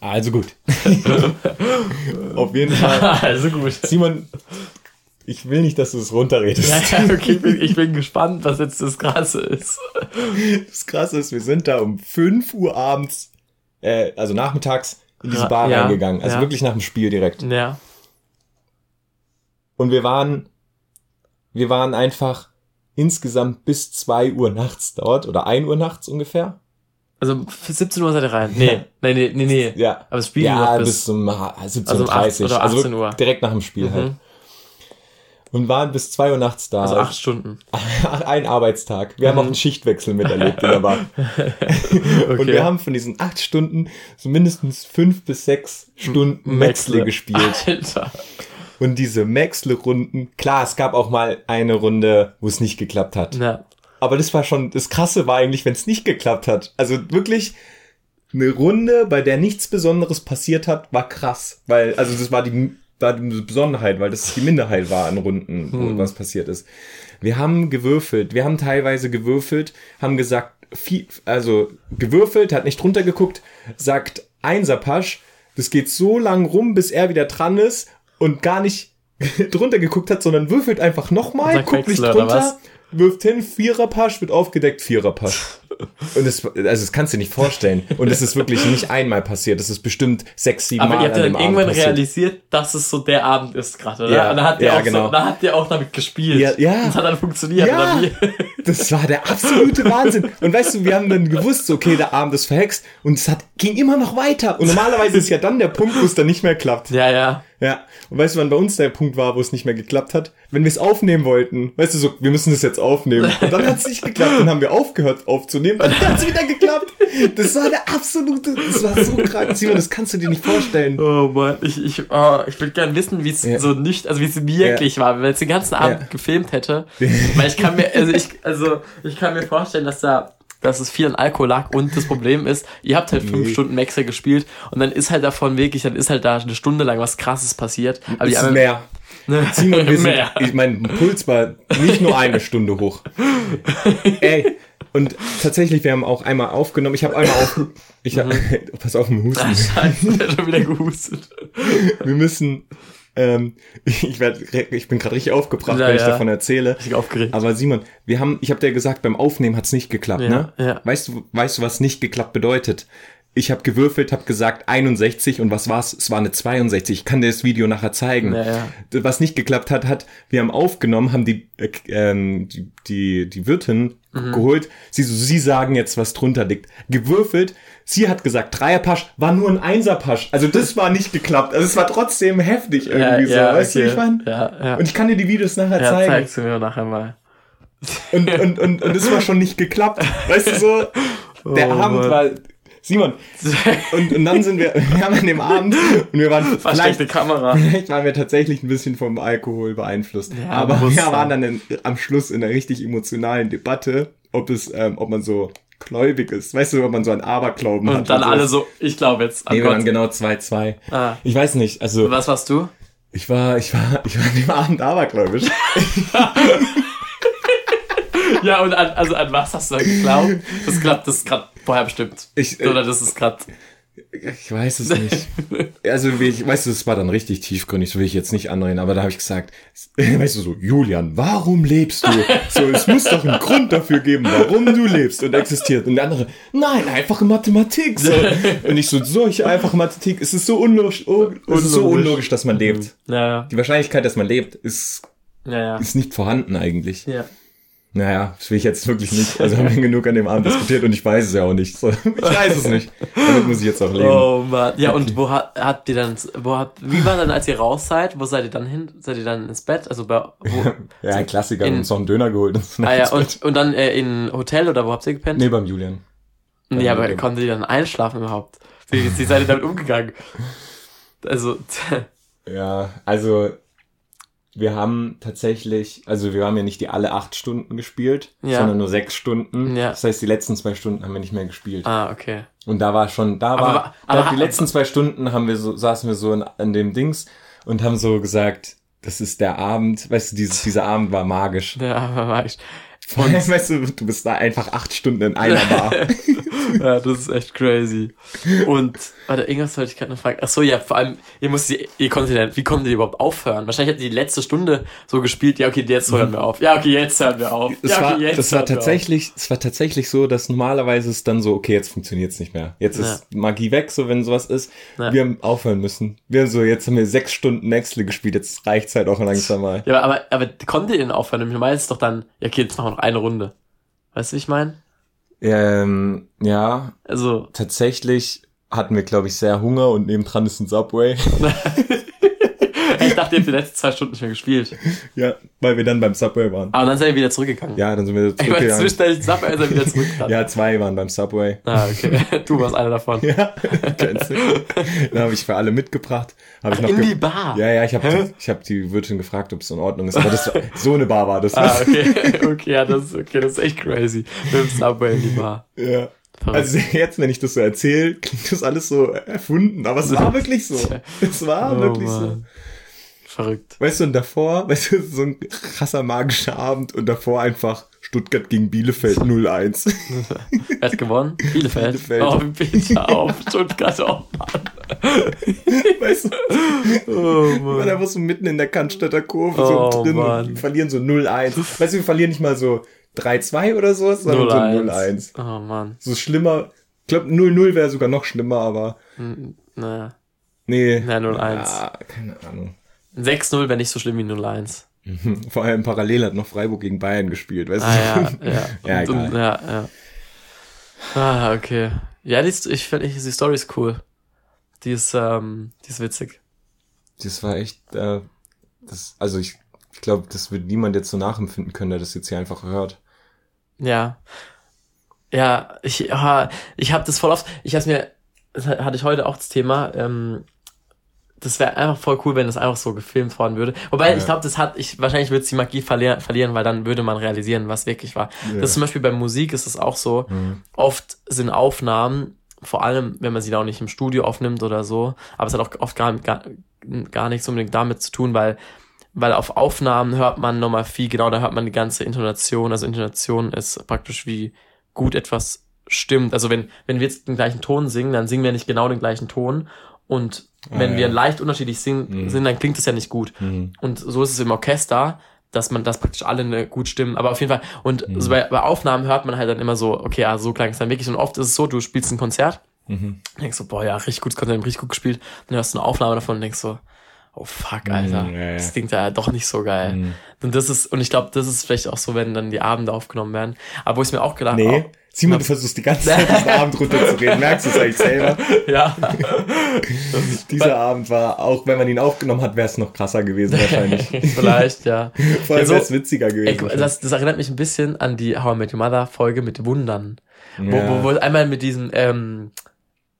Also gut. Auf jeden Fall. also gut. Simon, ich will nicht, dass du es runterredest. Ja, ja, okay, ich bin, ich bin gespannt, was jetzt das Krasse ist. Das Krasse ist, wir sind da um 5 Uhr abends, äh, also nachmittags, in diese Bar Ja, reingegangen. Also ja. wirklich nach dem Spiel direkt. Ja. Und wir waren, wir waren einfach insgesamt bis 2 Uhr nachts dort oder 1 Uhr nachts ungefähr. Also für 17 Uhr seid ihr rein. Nee, nee, nee, nee, nee. Ja. Aber das Spiel ja, bis, bis, zum ha- 17.30 Also um oder also 18 Uhr. direkt nach dem Spiel halt. Und waren bis 2 Uhr nachts da. also acht Stunden. Ein Arbeitstag. Wir haben auch einen Schichtwechsel miterlebt in der Bar. Und wir haben von diesen acht Stunden so mindestens fünf bis sechs Stunden Maxle gespielt. Alter. Und diese Maxle-Runden, klar, es gab auch mal eine Runde, wo es nicht geklappt hat. Ja. Aber das war schon, das Krasse war eigentlich, wenn es nicht geklappt hat. Also wirklich eine Runde, bei der nichts Besonderes passiert hat, war krass. Weil, also das war die, war die Besonderheit, weil das die Minderheit war an Runden, wo was passiert ist. Wir haben gewürfelt, wir haben teilweise gewürfelt, haben gesagt, viel, also gewürfelt, hat nicht drunter geguckt, sagt Einserpasch, das geht so lang rum, bis er wieder dran ist und gar nicht drunter geguckt hat, sondern würfelt einfach nochmal, guckt nicht Wechsel, drunter, wirft hin, Viererpasch, wird aufgedeckt, Viererpasch. Und das, also das kannst du dir nicht vorstellen. Und es ist wirklich nicht einmal passiert. Das ist bestimmt sechs, sieben Aber Mal ihr habt ja dann Abend irgendwann passiert. realisiert, dass es so der Abend ist gerade, oder? Ja, und dann habt ihr ja, auch genau. so, dann habt ihr auch damit gespielt. Ja, ja. Und es hat dann funktioniert, Ja, oder wie? das war der absolute Wahnsinn. Und weißt du, wir haben dann gewusst, okay, der Abend ist verhext. Und es hat, ging immer noch weiter. Und normalerweise ist ja dann der Punkt, wo es dann nicht mehr klappt. Ja, ja. Ja. Und weißt du, wann bei uns der Punkt war, wo es nicht mehr geklappt hat? Wenn wir es aufnehmen wollten. Weißt du, so, wir müssen das jetzt aufnehmen. Und dann hat es nicht geklappt. Dann haben wir aufgehört aufzunehmen. Und dann hat es wieder geklappt. Das war der absolute, das war so krank. Simon, das kannst du dir nicht vorstellen. Oh Mann, ich, ich, oh, ich würde gerne wissen, wie es Ja. so nicht, also wie es wirklich war, wenn man jetzt den ganzen Abend Ja. gefilmt hätte. Weil ich kann mir, also ich, also ich kann mir vorstellen, dass da, dass es viel an Alkohol lag und das Problem ist, ihr habt halt fünf Nee. Stunden Maxer gespielt und dann ist halt davon wirklich, dann ist halt da eine Stunde lang was krasses passiert. Aber die ist anderen- mehr. Simon, wir sind, ich mein Puls war nicht nur eine Stunde hoch. Ey, und tatsächlich, wir haben auch einmal aufgenommen. Ich habe einmal auf, ich hab, Mhm. pass auf den Husten. Scheiße, der hat schon wieder gehustet. Wir müssen, ähm, ich werd, ich bin gerade richtig aufgebracht, Ja, wenn ich ja. davon erzähle. Richtig aufgeregt. Aber Simon, wir haben, ich habe dir gesagt, beim Aufnehmen hat's nicht geklappt, Ja, ne? ja. Weißt du, weißt du, was nicht geklappt bedeutet? Ich habe gewürfelt, habe gesagt 61 und was war's? Es war eine 62. Ich kann dir das Video nachher zeigen. Was nicht geklappt hat, hat, wir haben aufgenommen, haben die, äh, ähm, die, die, die Wirtin Mhm. geholt. Sie sie sagen jetzt, was drunter liegt. Gewürfelt. Sie hat gesagt, Dreierpasch war nur ein Einserpasch. Also das war nicht geklappt. Also es war trotzdem heftig irgendwie so. Weißt du, wie ich meine? Ja, ja. Und ich kann dir die Videos nachher ja, zeigen. zeigst du mir nachher mal. Und, und, und, und es war schon nicht geklappt. Weißt du so? Der Oh, Abend Mann. war. Simon, und, und dann sind wir, wir haben an dem Abend und wir waren vielleicht, Kamera. vielleicht waren wir tatsächlich ein bisschen vom Alkohol beeinflusst. Ja, aber wir sein. waren dann in, am Schluss in einer richtig emotionalen Debatte, ob es, ähm, ob man so gläubig ist. Weißt du, ob man so einen Aberglauben hat. Und dann alle so, ich glaube jetzt. an Nee, wir waren genau 2-2. Ah. Ich weiß nicht, also Was warst du? ich war, ich war, ich war an dem Abend abergläubisch. Ja, und an, also an was hast du da geglaubt? Das klappt, das ist gerade vorher bestimmt. Ich, äh, Oder das ist gerade. Ich weiß es nicht. Also, wie ich, weißt du, es war dann richtig tiefgründig, so will ich jetzt nicht anreden, aber da habe ich gesagt, weißt du, so, Julian, warum lebst du? So, es muss doch einen Grund dafür geben, warum du lebst und existiert. Und der andere, nein, einfache Mathematik. So. Und ich so, solche einfache Mathematik, es ist so unlogisch, oh, es ist so Unlogisch. dass man lebt. Ja, ja. Die Wahrscheinlichkeit, dass man lebt, ist, ja. ist nicht vorhanden eigentlich. ja. Naja, das will ich jetzt wirklich nicht. Also haben wir genug an dem Abend diskutiert und ich weiß es ja auch nicht. So, ich weiß es nicht. Damit muss ich jetzt auch leben. Oh Mann. Ja, und wo hat, habt ihr dann, wo habt, wie war dann, als ihr raus seid? Wo seid ihr dann hin? Seid ihr dann ins Bett? Also bei, wo, Ja, ein Klassiker, in- uns noch einen Döner geholt. Ah ja, und, und dann äh, in Hotel oder wo habt ihr gepennt? nee, beim Julian. nee, aber okay. konntet ihr dann einschlafen überhaupt? Wie, wie seid ihr damit umgegangen? Also, Ja, also wir haben tatsächlich, also wir haben ja nicht die alle acht Stunden gespielt, Ja. sondern nur sechs Stunden. Ja. Das heißt, die letzten zwei Stunden haben wir nicht mehr gespielt. ah, okay. Und da war schon, da Aber war, wa- da aber die letzten zwei Stunden haben wir so, saßen wir so in, an dem Dings und haben so gesagt, das ist der Abend, weißt du, dieses, dieser Abend war magisch. Ja, aber war ich. Allem, weißt du, du bist da einfach acht Stunden in einer Bar. ja, das ist echt crazy. Und, warte, irgendwas wollte ich gerade noch fragen. Ach so, ja, vor allem, ihr musst die, ihr konntet ja, wie konntet ihr überhaupt aufhören? Wahrscheinlich habt ihr die letzte Stunde so gespielt, ja, okay, jetzt hören wir auf. Ja, okay, jetzt hören wir auf. Ja, okay, war, jetzt das war tatsächlich, es war tatsächlich so, dass normalerweise ist dann so, okay, jetzt funktioniert's nicht mehr. Jetzt ist Magie weg, so wenn sowas ist. Ja. Wir haben aufhören müssen. Wir haben so, jetzt haben wir sechs Stunden Nextly gespielt, jetzt reicht's halt auch langsam mal. Ja, aber, aber, aber konntet ihr denn aufhören? Nämlich Normal ist es doch dann, ja, okay, jetzt machen wir noch eine Runde. Weißt du, wie ich meine? Ähm, ja, Also, tatsächlich hatten wir, glaube ich, sehr Hunger und nebendran ist ein Subway. ich dachte, ihr habt die letzten zwei Stunden nicht mehr gespielt. ja, weil wir dann beim Subway waren. Aber dann seid ihr wieder zurückgegangen. Ja, dann sind wir Ich meine, zurückgegangen. zwischendurch Sub, als er wieder zurückkam. Ja, zwei waren beim Subway. Ah, okay. Du warst einer davon. Ja, kennst du. Dann habe ich für alle mitgebracht. Hab ich noch In die Bar? Ja, ja, ich habe ich hab die Wirtin gefragt, ob es in Ordnung ist. Aber das so eine Bar war das. Ah, okay. Okay, ja, das ist, okay, das ist echt crazy. Mit dem Subway in die Bar. Ja. Also jetzt, wenn ich das so erzähle, klingt das alles so erfunden, aber es war wirklich so. Es war Oh, wirklich so. Verrückt. Weißt du, und davor, weißt du, so ein krasser magischer Abend und davor einfach Stuttgart gegen Bielefeld 0-1. Wer hat gewonnen? Bielefeld. Bielefeld. Oh, bitte auf. Stuttgart, oh Mann. weißt du, Oh Mann. einfach so mitten in der Cannstatter Kurve Oh, so drin Mann. und wir verlieren so 0-1. Weißt du, wir verlieren nicht mal so 3-2 oder so, sondern so 0-1. Oh Mann. So schlimmer. Ich glaube, 0-0 wäre sogar noch schlimmer, aber Naja. nee. Ja, 0-1. Ja, keine Ahnung. 6-0 wäre nicht so schlimm wie 0-1. Vor allem parallel hat noch Freiburg gegen Bayern gespielt, weißt Ah, du? ja, ja. Ja, und, und, ja, ja. Ah, okay. Ja, die, ich finde, die Story ist cool. Die ist, ähm, die ist witzig. Das war echt, äh, das, also ich, ich glaube, das wird niemand jetzt so nachempfinden können, der das jetzt hier einfach hört. Ja. Ja, ich, ja, ich habe das voll oft, ich hab's mir, das hatte ich heute auch das Thema, ähm, das wäre einfach voll cool, wenn das einfach so gefilmt worden würde. Wobei, Ja. ich glaube, das hat, ich, wahrscheinlich würde es die Magie verlieren, verlieren, weil dann würde man realisieren, was wirklich war. Ja. Das ist zum Beispiel bei Musik ist es auch so. Mhm. Oft sind Aufnahmen, vor allem, wenn man sie da auch nicht im Studio aufnimmt oder so, aber es hat auch oft gar, gar, gar nichts unbedingt damit zu tun, weil, weil auf Aufnahmen hört man nochmal viel, genau, da hört man die ganze Intonation. Also Intonation ist praktisch wie gut etwas stimmt. Also wenn, wenn wir jetzt den gleichen Ton singen, dann singen wir nicht genau den gleichen Ton. Und wenn Ah, wir ja. leicht unterschiedlich singen, Mhm. sind, dann klingt es ja nicht gut. Mhm. Und so ist es im Orchester, dass man das praktisch alle ne, gut stimmen. Aber auf jeden Fall, und Mhm. so bei, bei Aufnahmen hört man halt dann immer so, okay, ja, so klang es dann wirklich. Und oft ist es so, du spielst ein Konzert, Mhm. denkst so, boah, ja, richtig gutes Konzert, richtig gut gespielt. Dann hörst du eine Aufnahme davon und denkst so, oh fuck, Alter, Mhm, ja, ja. das klingt ja doch nicht so geil. Mhm. Und das ist, und ich glaube, das ist vielleicht auch so, wenn dann die Abende aufgenommen werden. Aber wo ich mir auch gedacht Nee, oh, Simon, du versuchst die ganze Zeit diesen Abend runterzureden. Merkst du es eigentlich selber? ja. Dieser Abend war, auch wenn man ihn aufgenommen hat, wäre es noch krasser gewesen wahrscheinlich. vielleicht, ja. Vor allem Ja, so- wäre es witziger gewesen. Ey, das, das erinnert mich ein bisschen an die How I Met Your Mother Folge mit Wundern. Wo, Ja. wo, wo einmal mit diesem, ähm,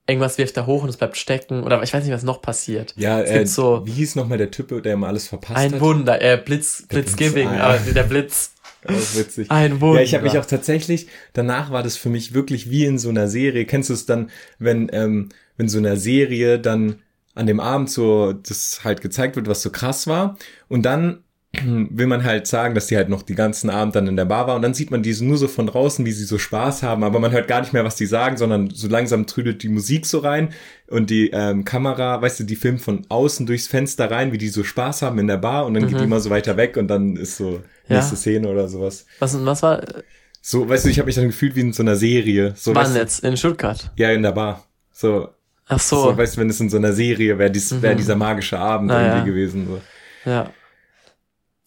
irgendwas wirft er hoch und es bleibt stecken. Oder ich weiß nicht, was noch passiert. ja, es äh, so wie hieß nochmal der Typ, der immer alles verpasst ein hat? Wunder, äh, Blitz, Blitzgiving, Blitz, ah, ja. aber der Blitz, Auch witzig. ein Wunder. Ja, ich habe mich auch tatsächlich, danach war das für mich wirklich wie in so einer Serie. Kennst du es dann, wenn, ähm, wenn so einer Serie dann an dem Abend so das halt gezeigt wird, was so krass war und dann will man halt sagen, dass die halt noch die ganzen Abend dann in der Bar war und dann sieht man diese nur so von draußen, wie sie so Spaß haben, aber man hört gar nicht mehr, was die sagen, sondern so langsam trüdelt die Musik so rein und die ähm, Kamera, weißt du, die filmt von außen durchs Fenster rein, wie die so Spaß haben in der Bar und dann geht die immer so weiter weg und dann ist so Ja. nächste Szene oder sowas. Was, was war, So, weißt du, ich habe mich dann gefühlt wie in so einer Serie. So, wann weißt du, jetzt? In Stuttgart? Ja, in der Bar. So, Ach so. so, weißt du, wenn es in so einer Serie wäre, dies, wäre Mhm. dieser magische Abend Ah, irgendwie ja. gewesen. So. ja.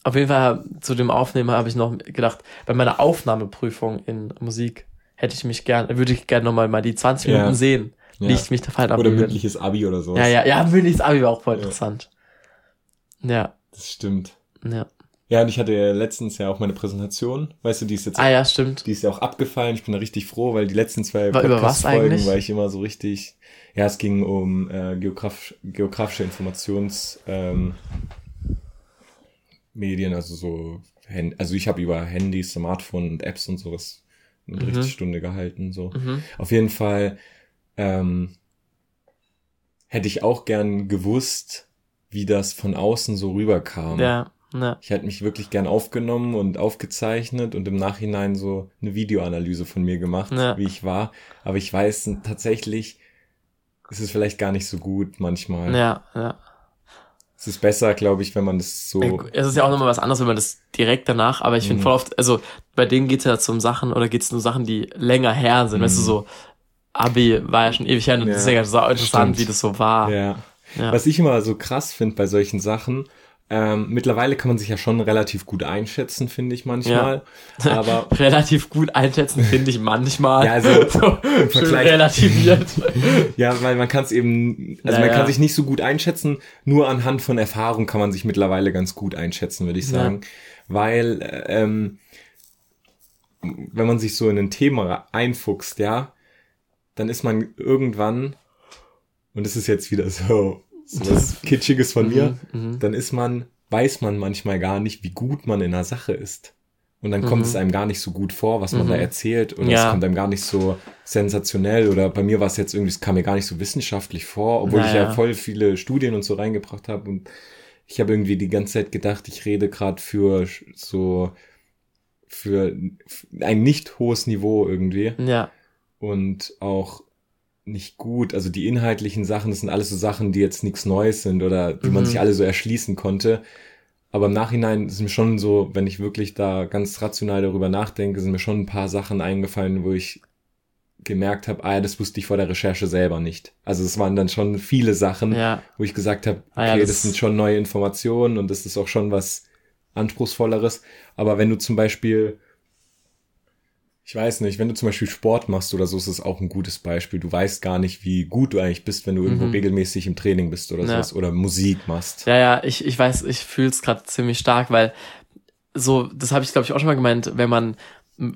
Auf jeden Fall zu dem Aufnehmer habe ich noch gedacht, bei meiner Aufnahmeprüfung in Musik hätte ich mich gern, würde ich gerne nochmal mal die 20 Ja. Minuten sehen, wie Ja. ich mich da fallen Oder mündliches Abi oder so. Ja, ja, ja, mündliches Abi war auch voll Ja. interessant. Ja, Das stimmt. ja. Ja, und ich hatte ja letztens ja auch meine Präsentation. Weißt du, die ist jetzt Ah ja, stimmt. die ist ja auch abgefallen. Ich bin da richtig froh, weil die letzten zwei Podcast-Folgen war ich immer so richtig. Ja, es ging um äh, Geograf geografische Informations ähm, Medien, also so also ich habe über Handys, Smartphone und Apps und sowas eine Mhm. Unterrichtsstunde gehalten. So. Mhm. Auf jeden Fall ähm, hätte ich auch gern gewusst, wie das von außen so rüberkam. Ja, Ja. Ich hätte mich wirklich gern aufgenommen und aufgezeichnet und im Nachhinein so eine Videoanalyse von mir gemacht, Ja. wie ich war. Aber ich weiß tatsächlich, es ist vielleicht gar nicht so gut manchmal. Ja, ja. Es ist besser, glaube ich, wenn man das so. Es ist ja auch nochmal was anderes, wenn man das direkt danach, aber ich finde Mhm. voll oft, also bei denen geht's ja zum Sachen oder geht's nur Sachen, die länger her sind. Weißt du, Mhm. so Abi war ja schon ewig her und Ja, deswegen ist es auch interessant, stimmt. wie das so war. Ja. Ja. Was ich immer so krass finde bei solchen Sachen, ähm, mittlerweile kann man sich ja schon relativ gut einschätzen, finde ich manchmal. Aber Relativ gut einschätzen, finde ich manchmal. Ja, also so, schön Vergleich- relativiert. ja, weil man kann es eben, also Ja, man kann ja. sich nicht so gut einschätzen, nur anhand von Erfahrung kann man sich mittlerweile ganz gut einschätzen, würde ich Ja. sagen. Weil, äh, ähm, wenn man sich so in ein Thema einfuchst, ja, dann ist man irgendwann, und das ist jetzt wieder so, so was Kitschiges von mir, Mhm, mhm. dann ist man, weiß man manchmal gar nicht, wie gut man in einer Sache ist. Und dann kommt Mhm. es einem gar nicht so gut vor, was man Mhm. da erzählt. Oder Ja. es kommt einem gar nicht so sensationell. Oder bei mir war es jetzt irgendwie, es kam mir gar nicht so wissenschaftlich vor, obwohl ich ja Naja. voll viele Studien und so reingebracht habe. Und ich habe irgendwie die ganze Zeit gedacht, ich rede gerade für so für ein nicht hohes Niveau irgendwie Ja, und auch nicht gut. Also die inhaltlichen Sachen, das sind alles so Sachen, die jetzt nichts Neues sind oder die man Mhm. sich alle so erschließen konnte. Aber im Nachhinein sind mir schon so, wenn ich wirklich da ganz rational darüber nachdenke, sind mir schon ein paar Sachen eingefallen, wo ich gemerkt habe, ah ja, das wusste ich vor der Recherche selber nicht. Also es waren dann schon viele Sachen, ja, wo ich gesagt habe, okay, Ah ja, das, das- sind schon neue Informationen und das ist auch schon was anspruchsvolleres. Aber wenn du zum Beispiel, ich weiß nicht, wenn du zum Beispiel Sport machst oder so, ist es auch ein gutes Beispiel. Du weißt gar nicht, wie gut du eigentlich bist, wenn du irgendwo Mhm. regelmäßig im Training bist oder Ja. sowas oder Musik machst. ja, ja, ich, ich weiß, ich fühle es gerade ziemlich stark, weil so, das habe ich glaube ich auch schon mal gemeint, wenn man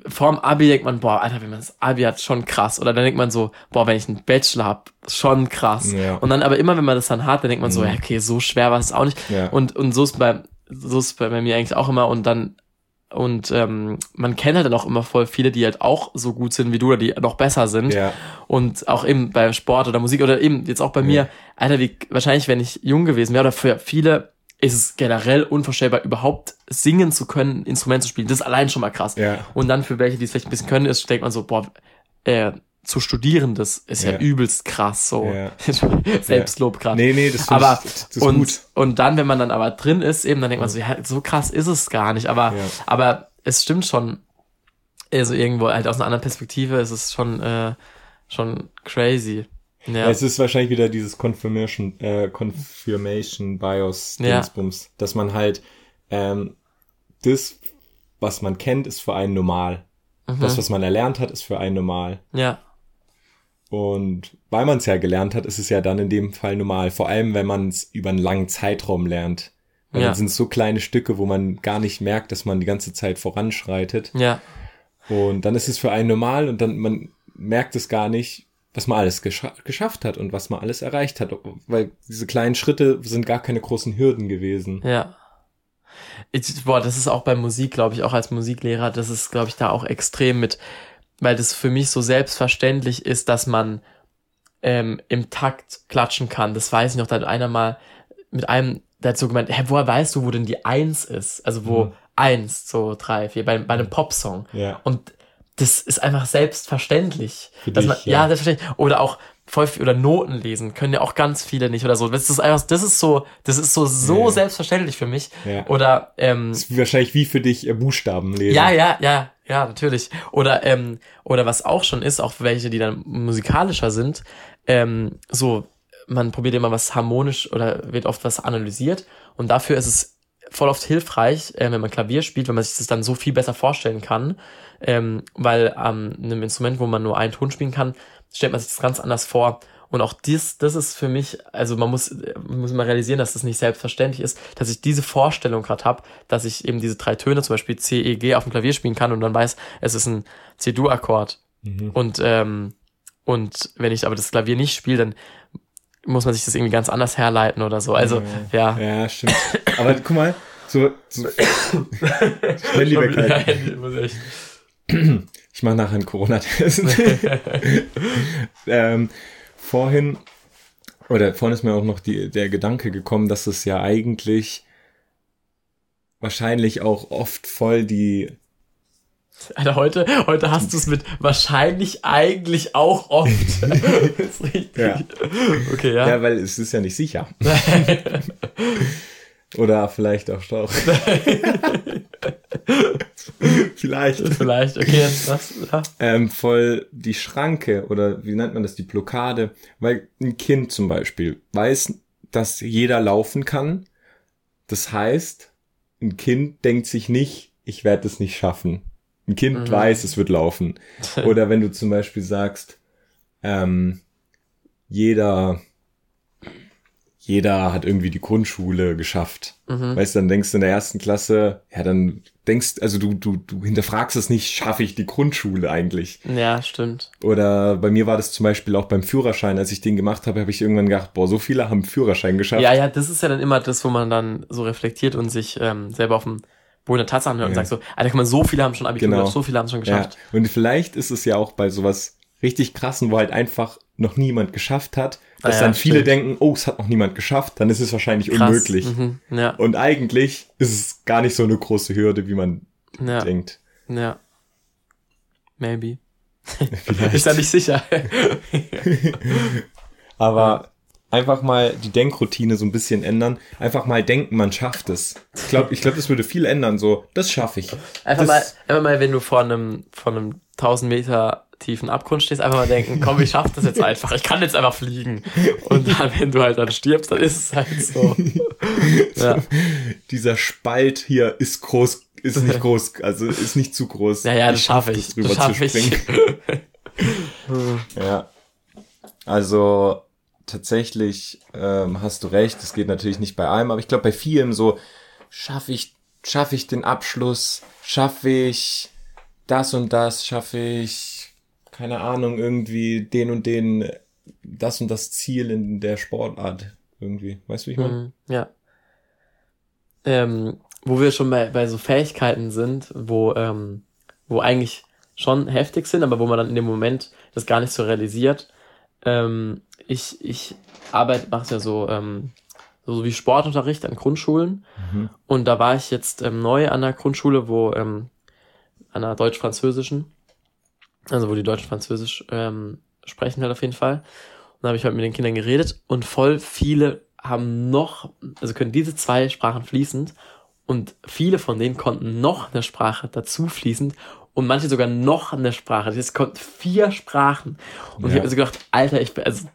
vorm Abi denkt man, boah, Alter, wenn man das Abi hat, schon krass. Oder dann denkt man so, boah, wenn ich einen Bachelor hab, schon krass. Ja. Und dann aber immer, wenn man das dann hat, dann denkt man so, Mhm. ja, okay, so schwer war es auch nicht. Ja. Und, und so ist bei, so ist bei mir eigentlich auch immer. Und dann, und ähm, man kennt halt dann auch immer voll viele, die halt auch so gut sind wie du oder die noch besser sind. Ja, Und auch eben bei Sport oder Musik oder eben jetzt auch bei mir, Alter, wie wahrscheinlich, wenn ich jung gewesen wäre oder für viele ist es generell unvorstellbar, überhaupt singen zu können, Instrument zu spielen. Das ist allein schon mal krass. ja, Und dann für welche, die es vielleicht ein bisschen können, ist, denkt man so, boah, äh, zu studieren, das ist ja, Ja. übelst krass, so. Ja. Selbstlob gerade. Nee, nee, das, Aber, das ist und, gut. und dann, wenn man dann aber drin ist, eben, dann denkt man so, ja, so krass ist es gar nicht. Aber, aber es stimmt schon, also irgendwo halt aus einer anderen Perspektive ist es schon, äh, schon crazy. Ja. Es ist wahrscheinlich wieder dieses Confirmation, äh, Confirmation Bias. Dingsbums, dass man halt ähm, das, was man kennt, ist für einen normal. Mhm. Das, was man erlernt hat, ist für einen normal. ja. Und weil man es ja gelernt hat, ist es ja dann in dem Fall normal. Vor allem, wenn man es über einen langen Zeitraum lernt. Weil Ja. dann sind es so kleine Stücke, wo man gar nicht merkt, dass man die ganze Zeit voranschreitet. Ja. Und dann ist es für einen normal und dann man merkt es gar nicht, was man alles gescha geschafft hat und was man alles erreicht hat. Weil diese kleinen Schritte sind gar keine großen Hürden gewesen. Ja. Ich, boah, das ist auch bei Musik, glaube ich, auch als Musiklehrer, das ist, glaube ich, da auch extrem mit, weil das für mich so selbstverständlich ist, dass man ähm, im Takt klatschen kann. Das weiß ich noch, da hat einer mal mit einem, so gemeint, hä, woher weißt du, wo denn die Eins ist? Also wo Mhm. eins, so drei, vier, bei, bei einem Popsong. Ja. Und das ist einfach selbstverständlich. Für dass dich, man, ja. ja. selbstverständlich. Oder auch voll viel, oder Noten lesen können ja auch ganz viele nicht oder so. Das ist einfach, das ist so, das ist so, so Ja. selbstverständlich für mich. Ja. Oder, ähm, Das ist wahrscheinlich wie für dich äh, Buchstaben lesen. ja, ja, ja, ja, natürlich. Oder, ähm, oder was auch schon ist, auch welche, die dann musikalischer sind, ähm, so, man probiert immer was harmonisch oder wird oft was analysiert und dafür ist es voll oft hilfreich, äh, wenn man Klavier spielt, wenn man sich das dann so viel besser vorstellen kann, ähm, weil an einem Instrument, wo man nur einen Ton spielen kann, stellt man sich das ganz anders vor. Und auch dies, das ist für mich, also man muss, muss mal realisieren, dass das nicht selbstverständlich ist, dass ich diese Vorstellung gerade habe, dass ich eben diese drei Töne, zum Beispiel C, E, G, auf dem Klavier spielen kann und dann weiß, es ist ein C-Dur-Akkord. Mhm. Und, ähm, und wenn ich aber das Klavier nicht spiele, dann muss man sich das irgendwie ganz anders herleiten oder so. Also, ja. Ja, stimmt. Aber guck mal, so, so. Ja, muss echt. Ich mache nachher einen Corona-Test. ähm, vorhin, oder vorhin ist mir auch noch die, der Gedanke gekommen, dass es ja eigentlich wahrscheinlich auch oft voll die Alter, heute, heute hast du es mit wahrscheinlich eigentlich auch oft. ist richtig. Ja. Okay, ja. Ja, weil es ist ja nicht sicher. Oder vielleicht auch Stauch. vielleicht. Vielleicht, okay, jetzt was? Ja. Ähm, voll die Schranke oder wie nennt man das, die Blockade. Weil ein Kind zum Beispiel weiß, dass jeder laufen kann. Das heißt, ein Kind denkt sich nicht, ich werde es nicht schaffen. Ein Kind weiß, es wird laufen. Oder wenn du zum Beispiel sagst, ähm, jeder, jeder hat irgendwie die Grundschule geschafft. Weißt du, dann denkst du in der ersten Klasse, ja, dann denkst, also du, du, du hinterfragst es nicht, schaffe ich die Grundschule eigentlich? ja, stimmt. Oder bei mir war das zum Beispiel auch beim Führerschein, als ich den gemacht habe, habe ich irgendwann gedacht, boah, so viele haben Führerschein geschafft. Ja, ja, das ist ja dann immer das, wo man dann so reflektiert und sich ähm, selber auf dem Boden der Tatsachen hört und Ja. sagt so, Alter, guck mal, so viele haben schon Abitur, Genau. so viele haben es schon Ja, geschafft. und vielleicht ist es ja auch bei sowas richtig krassen, wo halt einfach noch niemand geschafft hat, dass Ah ja, dann viele stimmt. denken, oh, es hat noch niemand geschafft, dann ist es wahrscheinlich Krass. unmöglich. Mhm. Ja, Und eigentlich ist es gar nicht so eine große Hürde, wie man ja, denkt. ja. Maybe. Vielleicht. Ist ja nicht sicher. Aber einfach mal die Denkroutine so ein bisschen ändern. Einfach mal denken, man schafft es. Ich glaube, ich glaub, das würde viel ändern. So, das schaffe ich. Einfach Das- mal, einfach mal, wenn du vor einem, vor einem 1000 Meter tiefen Abgrund stehst, einfach mal denken, komm, ich schaff das jetzt einfach. Ich kann jetzt einfach fliegen. Und dann, wenn du halt dann stirbst, dann ist es halt so. Ja, Dieser Spalt hier ist groß, ist nicht groß, also ist nicht zu groß. ja, ja das schaff schaffe ich. drüber Das schaffe zu ich. Ja. Also tatsächlich ähm, hast du recht, es geht natürlich nicht bei allem, aber ich glaube bei vielem so, schaffe ich, schaffe ich den Abschluss, schaffe ich das und das, schaffe ich, keine Ahnung, irgendwie den und den, das und das Ziel in der Sportart irgendwie. Weißt du, wie ich meine? Mhm, Ja. Ähm, wo wir schon bei, bei so Fähigkeiten sind, wo, ähm, wo eigentlich schon heftig sind, aber wo man dann in dem Moment das gar nicht so realisiert. Ähm, ich, ich arbeite, mache ja so, ähm, so wie Sportunterricht an Grundschulen. Mhm. Und da war ich jetzt ähm, neu an der Grundschule, wo ähm, an der deutsch-französischen, also wo die Deutsch und Französisch ähm, sprechen halt auf jeden Fall. Und da habe ich halt mit den Kindern geredet und voll viele haben noch, also können diese zwei Sprachen fließend und viele von denen konnten noch eine Sprache dazu fließend und manche sogar noch eine Sprache. Das konnten vier Sprachen. Und ich Ja. habe mir so gedacht, Alter, ich bin, also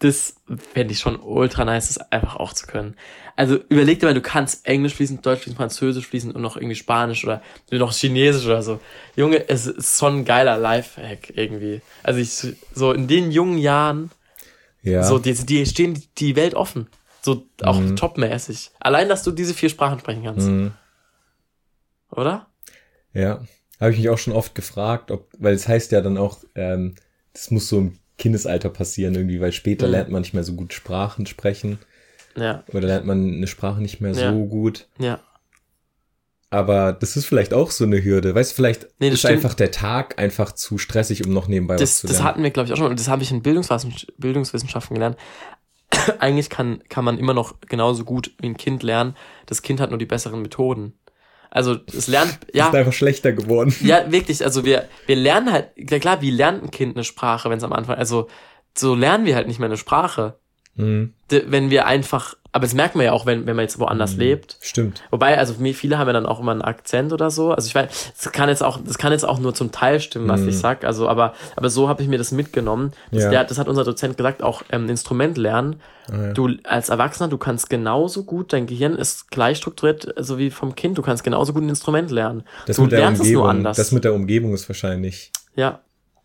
das fände ich schon ultra nice, das einfach auch zu können. Also überleg dir mal, du kannst Englisch fließend, Deutsch fließend, Französisch fließend und noch irgendwie Spanisch oder noch Chinesisch oder so. Junge, es ist schon ein geiler Lifehack irgendwie. Also ich, so in den jungen Jahren, Ja. so, die, die stehen die Welt offen. So auch Mhm. topmäßig. Allein, dass du diese vier Sprachen sprechen kannst. Mhm. Oder? Ja, habe ich mich auch schon oft gefragt, ob, weil es heißt ja dann auch, ähm, das muss so im Kindesalter passieren irgendwie, weil später Mhm. lernt man nicht mehr so gut Sprachen sprechen Ja, oder lernt man eine Sprache nicht mehr Ja. so gut. ja. Aber das ist vielleicht auch so eine Hürde. Weißt du, vielleicht Nee, das ist stimmt. einfach der Tag einfach zu stressig, um noch nebenbei was Das, zu das lernen. hatten wir, glaube ich, auch schon. Und das habe ich in Bildungswissenschaften, Bildungswissenschaften gelernt. Eigentlich kann, kann man immer noch genauso gut wie ein Kind lernen. Das Kind hat nur die besseren Methoden. Also es lernt, ja, Ist einfach schlechter geworden. ja, wirklich. Also wir, wir lernen halt, ja klar, wie lernt ein Kind eine Sprache, wenn es am Anfang, also so lernen wir halt nicht mehr eine Sprache. Mhm. Wenn wir einfach, aber das merkt man ja auch, wenn, wenn man jetzt woanders Mhm. lebt. Stimmt. Wobei, also mir, viele haben ja dann auch immer einen Akzent oder so. Also ich weiß, das kann jetzt auch, das kann jetzt auch nur zum Teil stimmen, was Mhm. ich sag. Also, aber, aber so habe ich mir das mitgenommen. Das, Ja. der, das hat unser Dozent gesagt, auch ähm, Instrument lernen. Ah, ja. Du als Erwachsener, du kannst genauso gut, dein Gehirn ist gleich strukturiert, so wie vom Kind. Du kannst genauso gut ein Instrument lernen. Das du mit der lernst es Umgebung, nur anders. das mit der Umgebung ist wahrscheinlich ja,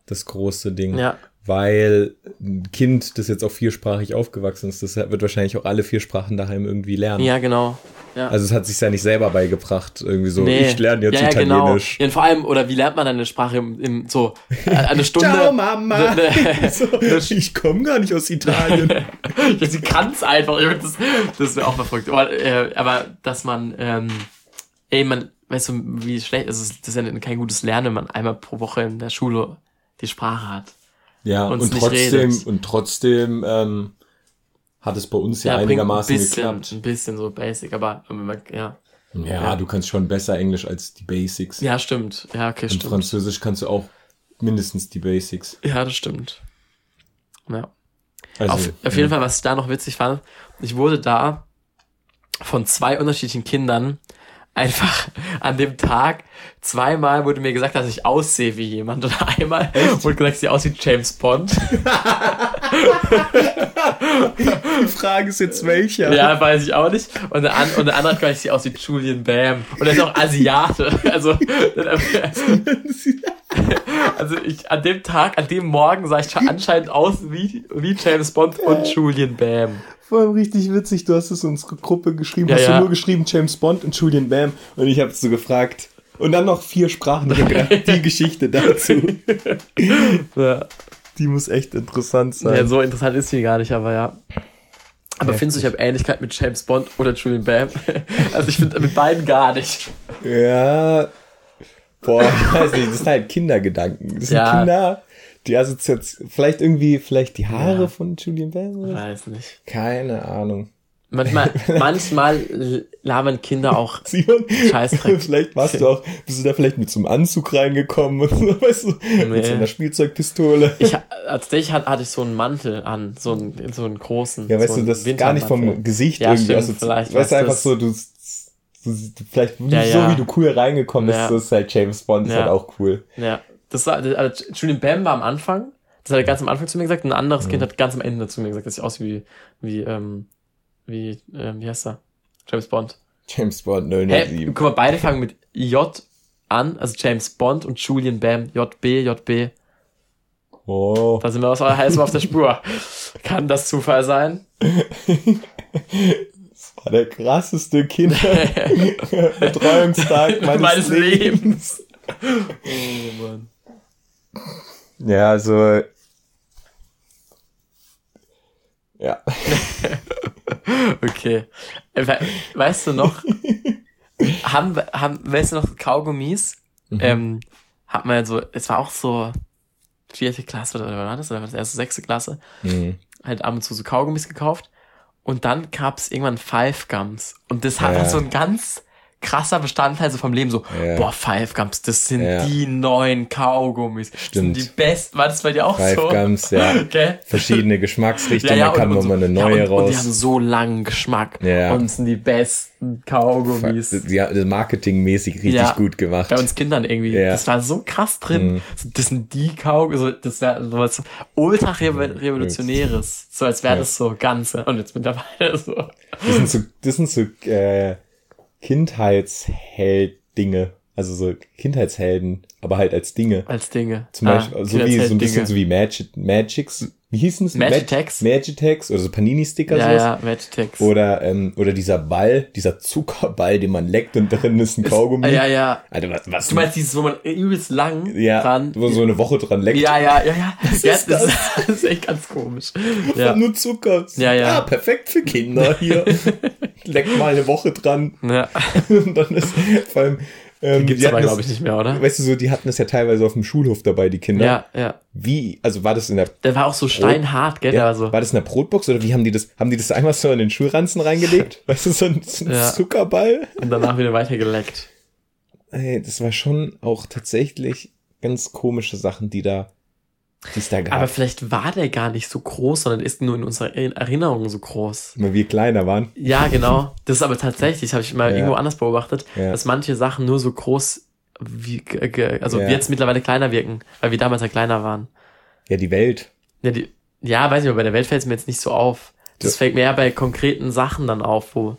das große Ding. ja, Weil ein Kind, das jetzt auch viersprachig aufgewachsen ist, das wird wahrscheinlich auch alle vier Sprachen daheim irgendwie lernen. ja, genau. Ja. Also es hat sich ja nicht selber beigebracht, irgendwie so, Nee. ich lerne jetzt ja, ja, Genau. Italienisch. Ja, und vor allem, oder wie lernt man dann eine Sprache im, im so äh, eine Stunde? Ciao Mama! Ne- so, ich komme gar nicht aus Italien. ja, sie kann es einfach. Das, das wäre auch verrückt. Aber, äh, aber dass man, ähm, ey, man, weißt du, wie schlecht, also das ist ja kein gutes Lernen, wenn man einmal pro Woche in der Schule die Sprache hat. Ja, Und trotzdem, redet. und trotzdem ähm, hat es bei uns ja, bringt einigermaßen ein bisschen, geklappt. Ein bisschen so basic, aber, man, ja. Ja, du kannst schon besser Englisch als die Basics. Ja, stimmt. Ja, okay, Und stimmt. Französisch kannst du auch mindestens die Basics. Ja, das stimmt. Ja. Also, auf, auf jeden Fall, was ich da noch witzig fand, ich wurde da von zwei unterschiedlichen Kindern einfach an dem Tag zweimal wurde mir gesagt, dass ich aussehe wie jemand und einmal wurde gesagt, ich sehe aus wie James Bond. Die Frage ist jetzt welcher. Ja, weiß ich auch nicht. Und der, an, und der andere hat gesagt, ich sehe aus wie Julian Bam. Und er ist auch Asiate. Also, also ich, an dem Tag, an dem Morgen sah ich schon anscheinend aus wie, wie James Bond und Julian Bam. Vor allem richtig witzig, du hast es in unsere Gruppe geschrieben, Ja, hast ja. du nur geschrieben James Bond und Julian Bam und ich habe so gefragt. Und dann noch vier Sprachen. Die Geschichte dazu, Ja. die muss echt interessant sein. Ja, so interessant ist sie gar nicht, aber ja. Aber findest du, ich habe Ähnlichkeit mit James Bond oder Julian Bam? Also ich finde mit beiden gar nicht. Ja. Boah, ich weiß nicht, das sind halt Kindergedanken. Das sind Ja. Kinder, die Assoziation, vielleicht irgendwie, vielleicht die Haare Ja. von Julian Bam oder? Weiß nicht. Keine Ahnung. Manchmal, manchmal labern Kinder auch. Simon, Scheißdreck. vielleicht warst du auch, bist du da vielleicht mit so einem Anzug reingekommen und so, weißt du, mit Nee. so einer Spielzeugpistole. Ich, als ich hatte, ich so einen Mantel an, so einen, so einen großen. Ja, weißt so du, das ist gar nicht vom. Gesicht Ja, irgendwie stimmt, assozi- vielleicht Weißt du, einfach so, du, vielleicht Ja, so ja. wie du cool reingekommen bist, das ist halt James Bond, ist halt auch cool. Ja, das war, also Julian Bam war am Anfang, das hat er ganz am Anfang zu mir gesagt, und ein anderes Kind hat ganz am Ende zu mir gesagt, dass ich aussehe wie, wie, ähm, wie, ähm, wie heißt er? James Bond. James Bond Hä? 007. Guck mal, beide fangen mit J an, also James Bond und Julian Bam, JB, JB. Oh. Da sind wir aus heiß auf der Spur. Kann das Zufall sein? Das war der krasseste Kinderbetreuungstag meines, Meines Lebens. Lebens. Oh Mann. Ja, also. Ja. Okay. Äh, we weißt du noch, haben, haben, weißt du noch, Kaugummis, ähm, hat man so, es war auch so vierte Klasse oder war das, oder war das erste, sechste Klasse, Mhm. halt ab und zu so Kaugummis gekauft und dann gab's irgendwann Five Gums und das hat Ja. so ein ganz krasser Bestandteil so vom Leben, so, Ja. boah, Five Gums, das sind Ja. die neuen Kaugummis. Stimmt. Das sind die besten, war das bei dir auch Five so? Gums, ja. Okay. Verschiedene Geschmacksrichtungen, da kam nochmal eine so, neue ja, und, Und die raus. haben so langen Geschmack. Ja. Und sind die besten Kaugummis. Ja, das marketingmäßig richtig Ja. gut gemacht. Bei uns Kindern irgendwie. Ja. Das war so krass drin. Mhm. Das sind die Kaugummis. So, das wäre sowas ultra revo- revolutionäres. So als wäre Ja. das so Ganze. Und jetzt mittlerweile so. Das sind so, das sind so äh, Kindheitsheld-Dinge. Also so Kindheitshelden, aber halt als Dinge. Als Dinge. Zum Beispiel, so wie so ein bisschen so wie Magic, Magics. Wie hießen es? Magitex? Magitex oder so Panini-Sticker Ja, sowas. ja, Magitex. Oder, ähm, oder dieser Ball, dieser Zuckerball, den man leckt und drin ist ein Kaugummi. Ja, ja. Alter, was, was? Du meinst dieses, wo man übelst lang ja, dran. wo so eine Woche dran leckt. Ja, ja, ja, ja. Was ja ist das, das? das ist echt ganz komisch. Ja. Ja. Nur Zucker. Ja, ja. perfekt für Kinder hier. Leckt mal eine Woche dran. ja. Und dann ist vor allem. Ähm, Gibt's die aber, hatten glaube das- ich, nicht mehr, oder? Weißt du so, die hatten es ja teilweise auf dem Schulhof dabei, die Kinder. Ja, ja. Wie, also war das in der, Der war auch so steinhart, gell? Der ja, war so. war das in der Brotbox oder wie haben die das, haben die das einmal so in den Schulranzen reingelegt? Weißt du, so ein, so ein Ja. Zuckerball? Und danach wieder weitergeleckt. Ey, das war schon auch tatsächlich ganz komische Sachen, die da, die es da gab. Aber vielleicht war der gar nicht so groß, sondern ist nur in unserer Er- Erinnerung so groß. Weil wir kleiner waren. Ja, genau. Das ist aber tatsächlich, habe ich mal Ja. irgendwo anders beobachtet, Ja. dass manche Sachen nur so groß, wie, also Ja. jetzt mittlerweile kleiner wirken, weil wir damals ja kleiner waren. Ja, die Welt. Ja, die, ja weiß nicht, aber bei der Welt fällt es mir jetzt nicht so auf. Das fällt mir eher bei konkreten Sachen dann auf, wo,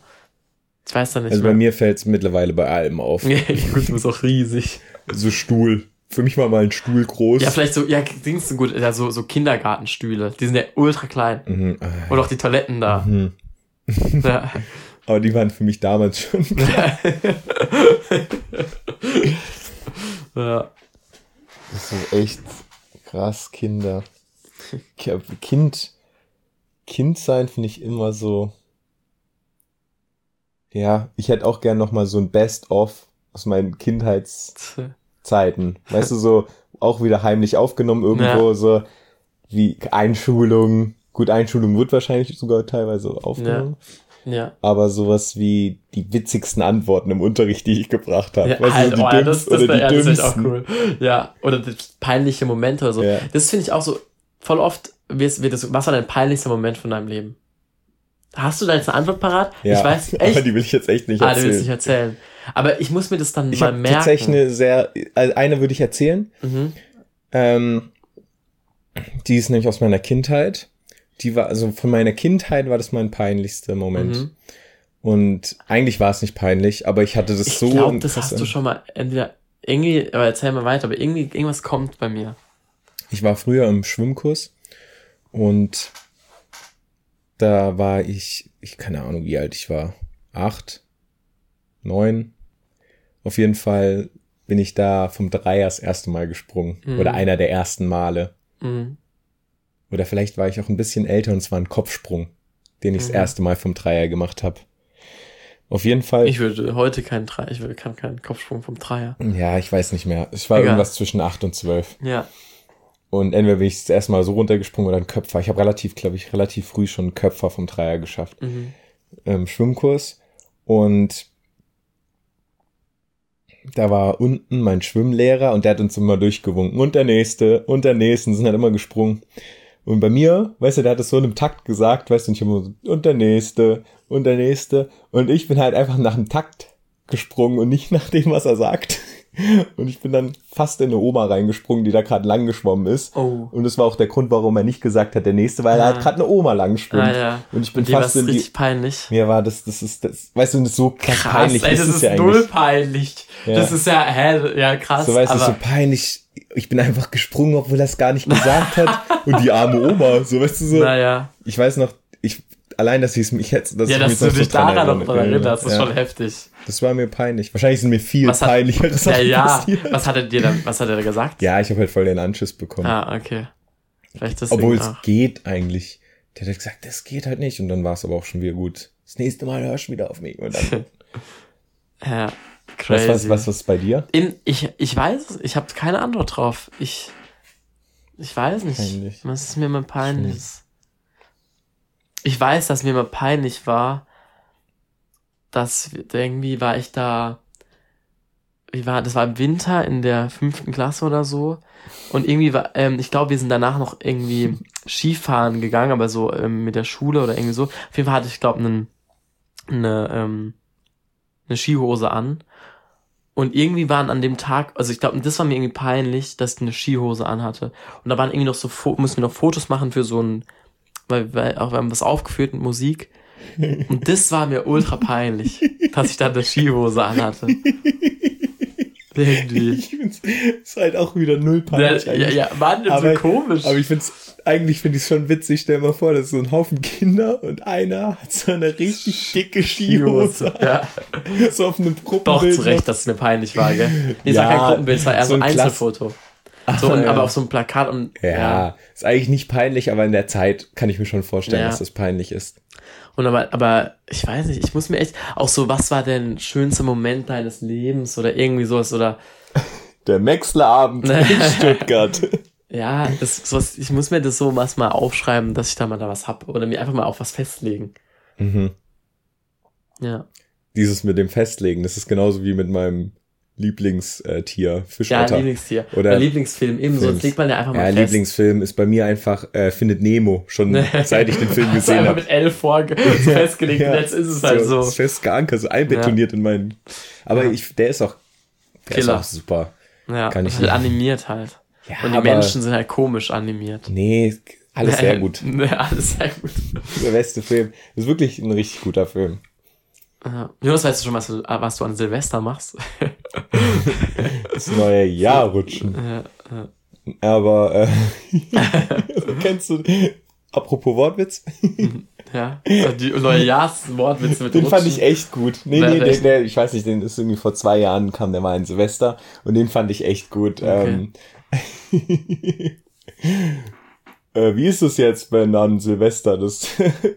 ich weiß da nicht Also bei mir fällt es mittlerweile bei allem auf. Ja, gut, du bist auch riesig. So Stuhl. Für mich war mal ein Stuhl groß. Ja, vielleicht so, ja, Dings sind gut, ja, so, so Kindergartenstühle, die sind ja ultra klein. Mhm. ah, Und auch die Toiletten da. Mhm. Ja. Aber die waren für mich damals schon. ja. Das ist echt krass, Kinder. Kind, Kind sein finde ich immer so. Ja, ich hätte auch gern noch mal so ein Best-of aus meinen Kindheitszeiten. Weißt du, so auch wieder heimlich aufgenommen irgendwo, so wie Einschulung. Gut, Einschulung wird wahrscheinlich sogar teilweise aufgenommen. Ja. aber sowas wie die witzigsten Antworten im Unterricht, die ich gebracht habe. Ja, Weißt du, halt, die oh, ja, dümmsten das, das, oder wär, ja, die das auch cool. Ja, oder die peinliche Momente oder so. Ja. Das finde ich auch so, voll oft wird, wird das, was war dein peinlichster Moment von deinem Leben? Hast du da jetzt eine Antwort parat? Ja, ich weiß aber echt. die will ich jetzt echt nicht ah, du willst erzählen. nicht erzählen. Aber ich muss mir das dann ich mal merken. tatsächlich eine sehr, also eine würde ich erzählen. Mhm. Ähm, die ist nämlich aus meiner Kindheit. Die war, also von meiner Kindheit war das mein peinlichster Moment. Mhm. Und eigentlich war es nicht peinlich, aber ich hatte das Ich so. glaube, das hast du schon mal entweder irgendwie, aber erzähl mal weiter, aber irgendwie, irgendwas kommt bei mir. Ich war früher im Schwimmkurs und da war ich, ich keine Ahnung, wie alt ich war. Acht, neun. Auf jeden Fall bin ich da vom Dreier das erste Mal gesprungen. Mhm. Oder einer der ersten Male. Mhm. Oder vielleicht war ich auch ein bisschen älter und es war ein Kopfsprung, den ich das Mhm. erste Mal vom Dreier gemacht habe. Auf jeden Fall. Ich würde heute keinen Dreier, ich würde kann keinen Kopfsprung vom Dreier. ja, ich weiß nicht mehr. Es war Egal. irgendwas zwischen acht und zwölf. Ja. Und entweder bin ich das erste Mal so runtergesprungen oder ein Köpfer. Ich habe relativ, glaube ich, relativ früh schon einen Köpfer vom Dreier geschafft. Mhm. ähm, Schwimmkurs und da war unten mein Schwimmlehrer und der hat uns immer durchgewunken und der nächste und der nächste und sind halt immer gesprungen. Und bei mir, weißt du, der hat es so in einem Takt gesagt, weißt du, und ich immer so, und der nächste und der nächste und ich bin halt einfach nach dem Takt gesprungen und nicht nach dem, was er sagt. Und ich bin dann fast in eine Oma reingesprungen, die da gerade lang geschwommen ist. Oh. Und das war auch der Grund, warum er nicht gesagt hat, der nächste, weil er Ah. halt gerade eine Oma lang schwimmt. Ah, ja. Und ich bin Und fast in die, richtig peinlich. mir war das, das ist, das, weißt du, das ist so krass, peinlich. ey, ist das es ist ja null eigentlich. peinlich. Ja. Das ist ja, hä, ja, krass. So weißt du, so peinlich. Ich bin einfach gesprungen, obwohl er es gar nicht gesagt hat. Und die arme Oma, so weißt du so. naja. Ich weiß noch, ich, allein, dass ich es mich jetzt, dass Ja, ich dass mich du dich daran noch dran erinnerst, ist ja. schon heftig. Das war mir peinlich. Wahrscheinlich sind mir viel Was hat- peinlichere Ja, Sachen ja. passiert. Was hat er dir dann, was hat er da gesagt? Ja, ich habe halt voll den Anschiss bekommen. Ah, okay. Vielleicht deswegen Obwohl es auch. geht eigentlich. Der hat gesagt, das geht halt nicht. Und dann war es aber auch schon wieder gut. Das nächste Mal hörst du wieder auf mich. Und dann, Ja, was, crazy. was, was, was ist bei dir? In, ich, ich weiß, es, ich habe keine Antwort drauf. Ich, ich weiß nicht. Peinlich. Was ist mir mal peinlich? Ich weiß, dass mir mal peinlich war, dass irgendwie war ich da, wie war, das war im Winter in der fünften Klasse oder so. Und irgendwie war, ähm, ich glaube, wir sind danach noch irgendwie Skifahren gegangen, aber so ähm, mit der Schule oder irgendwie so. Auf jeden Fall hatte ich, glaube einen, eine, ähm, eine Skihose an. Und irgendwie waren an dem Tag, also ich glaube, das war mir irgendwie peinlich, dass ich eine Skihose anhatte. Und da waren irgendwie noch so, mussten wir noch Fotos machen für so ein, weil, weil auch wir haben was aufgeführt mit Musik. Und das war mir ultra peinlich, dass ich da eine Skihose anhatte. Irgendwie. Ich find's ist halt auch wieder null Ja, peinlich. ja, eigentlich. ja, Mann, das ist Aber- so komisch. Aber ich find's, eigentlich finde ich es schon witzig. Stell dir mal vor, das ist so ein Haufen Kinder und einer hat so eine richtig dicke Skihose. Ja, So auf einem doch, Gruppenbild. zu Recht, dass es mir peinlich war, gell? Nee, es war Ja, kein Gruppenbild, es war eher so ein Einzelfoto. So, und, ja. aber auf so einem Plakat und, Ja, ist eigentlich nicht peinlich, aber in der Zeit kann ich mir schon vorstellen, Ja. dass das peinlich ist. Und aber, aber ich weiß nicht, ich muss mir echt auch so, was war denn schönster Moment deines Lebens oder irgendwie sowas oder Der Maxler-Abend in Stuttgart. ja, das sowas, ich muss mir das so was mal aufschreiben, dass ich da mal da was hab oder mir einfach mal auf was festlegen. mhm. Ja. Dieses mit dem Festlegen, das ist genauso wie mit meinem Lieblingstier, Ja, Fischotter. Lieblingstier. Oder Oder Lieblingsfilm, ebenso. Sonst legt man ja einfach mal ja, fest. Lieblingsfilm ist bei mir einfach äh, Findet Nemo, schon seit ich den Film gesehen habe. mit L vorge so festgelegt Ja, und jetzt ist es halt so. ist fest geankert, so einbetoniert in meinen. Aber Ja. ich, der ist auch, der ist Killer. auch super. Ja, kann ich halt animiert halt. Ja, und die Menschen sind halt komisch animiert. Nee, alles sehr gut. Ja, alles sehr gut. Der beste Film. Das ist wirklich ein richtig guter Film. Ja. Jonas, weißt du schon, was du, was du an Silvester machst? Das neue Jahr rutschen. ja, ja. Aber äh, kennst du, apropos Wortwitz, ja. Also Die neue Jahreswortwitze mit den fand Rutschen. ich echt gut. Nee, nee, welchen? der, ich weiß nicht, den ist irgendwie vor zwei Jahren kam der mal in Silvester und den fand ich echt gut. Okay. Ähm, äh, wie ist es jetzt, wenn an Silvester das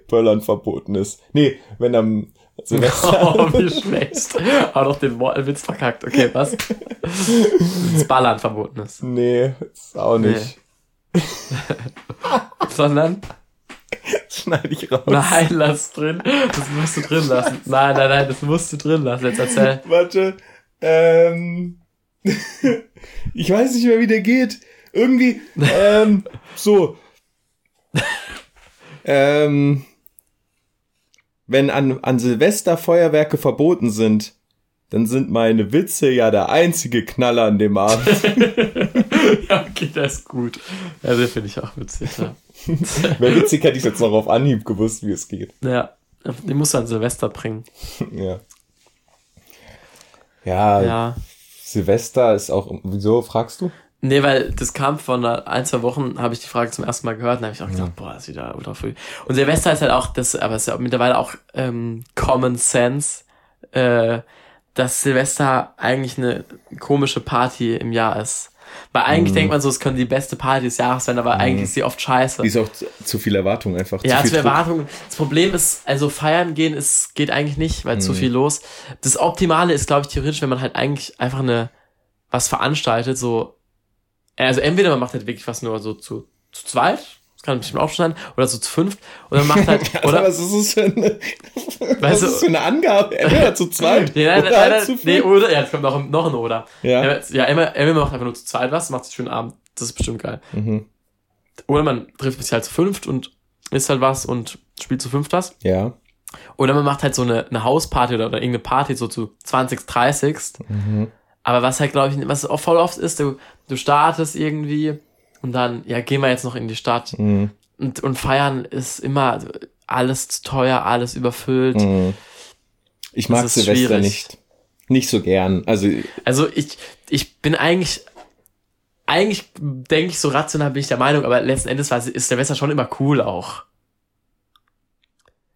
Böllern verboten ist? Nee, wenn am Silvester. Oh, wie schlecht. Auch noch den Witz verkackt. Okay, was? Das Ballern verboten ist. nee, ist auch nicht. Sondern? schneide ich raus. Nein, lass drin. Das musst du drin lassen. Nein, nein, nein, das musst du drin lassen. Jetzt erzähl. Warte. Ähm, ich weiß nicht mehr, wie der geht. Irgendwie, ähm, so. ähm, wenn an, an Silvester Feuerwerke verboten sind, dann sind meine Witze ja der einzige Knaller an dem Abend. Ja, okay, das ist gut. Ja, den finde ich auch witzig, ja. Wäre witzig, hätte ich jetzt noch auf Anhieb gewusst, wie es geht. Ja, den musst du an Silvester bringen. Ja. Ja, Ja. Silvester ist auch, wieso fragst du? Nee, weil das kam von ein, zwei Wochen, habe ich die Frage zum ersten Mal gehört und habe ich auch gedacht, boah, das ist wieder ultra früh. Und Silvester ist halt auch, das, aber es ist ja mittlerweile auch ähm, Common Sense, äh, dass Silvester eigentlich eine komische Party im Jahr ist. Weil eigentlich denkt man so, es könnte die beste Party des Jahres sein, aber eigentlich ist sie oft scheiße. Die ist auch zu, zu viel Erwartung einfach. Ja, zu zu viel Druck. Erwartungen. Das Problem ist, also feiern gehen ist, geht eigentlich nicht, weil zu viel los. Das Optimale ist, glaube ich, theoretisch, wenn man halt eigentlich einfach eine, was veranstaltet, so, also entweder man macht halt wirklich was nur so zu, zu zweit, das kann bestimmt auch schon sein, oder so zu fünft, oder man macht halt, Oder oder, was ist das für eine, was Weißt du- ist das für eine Angabe? Entweder zu zweit nee, nein, oder nein, halt zu nee, fünf. oder, ja, es kommt noch, noch ein Oder. Ja. Ja, Emma, Emma macht einfach nur zu zweit was, macht sich schönen Abend, das ist bestimmt geil. Mhm. Oder man trifft sich halt zu fünft und isst halt was und spielt zu fünft was. Ja. Oder man macht halt so eine, eine Hausparty oder, oder irgendeine Party so zu 20, 30. Mhm. Aber was halt, glaube ich, was auch voll oft ist, du, du startest irgendwie und dann, ja, gehen wir jetzt noch in die Stadt. Mhm. Und, und feiern ist immer alles zu teuer, alles überfüllt. Mhm. Ich mag Silvester schwierig. nicht. Nicht so gern. Also, Also ich, ich bin eigentlich, eigentlich denke ich so rational bin ich der Meinung, aber letzten Endes war, ist Silvester schon immer cool auch.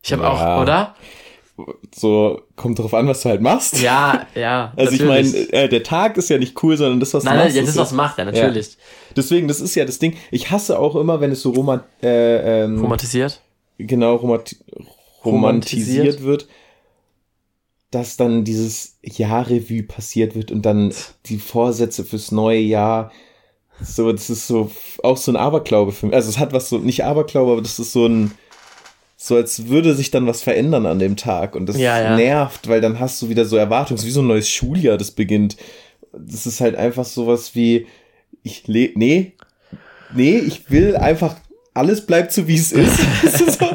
Ich habe Ja. auch, oder? So, kommt drauf an, was du halt machst. Ja, ja. Also ich natürlich. meine, äh, der Tag ist ja nicht cool, sondern das, was Nein, du nein, machst. ja, das ist, was ja- macht, ja, natürlich. Deswegen, das ist ja das Ding. Ich hasse auch immer, wenn es so roman äh, ähm, Romantisiert. genau romati romantisiert Romantisiert. wird, dass dann dieses Jahrrevue passiert wird und dann die Vorsätze fürs neue Jahr. So, das ist so auch so ein Aberglaube für mich. Also es hat was so, nicht Aberglaube, aber das ist so ein, so als würde sich dann was verändern an dem Tag. Und das Ja, ja. nervt, weil dann hast du wieder so Erwartungen, wie so ein neues Schuljahr, das beginnt. Das ist halt einfach sowas wie, ich le nee, nee, ich will einfach, alles bleibt so wie es ist. So,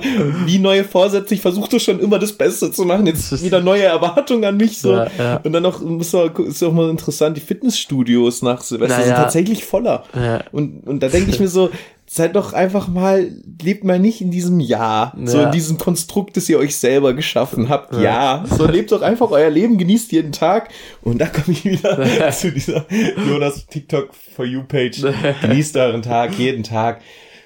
wie neue Vorsätze, ich versuche schon immer das Beste zu machen, jetzt wieder neue Erwartungen an mich so. Ja. Und dann noch, ist auch, mal interessant, die Fitnessstudios nach Silvester sind tatsächlich voller. Und, und da denke ich mir so, seid doch einfach mal, lebt mal nicht in diesem Jahr, so Ja. in diesem Konstrukt, das ihr euch selber geschaffen habt. Ja, Ja. so lebt doch einfach euer Leben, genießt jeden Tag. Und da komme ich wieder zu dieser Jonas TikTok For You Page. Genießt euren Tag, jeden Tag.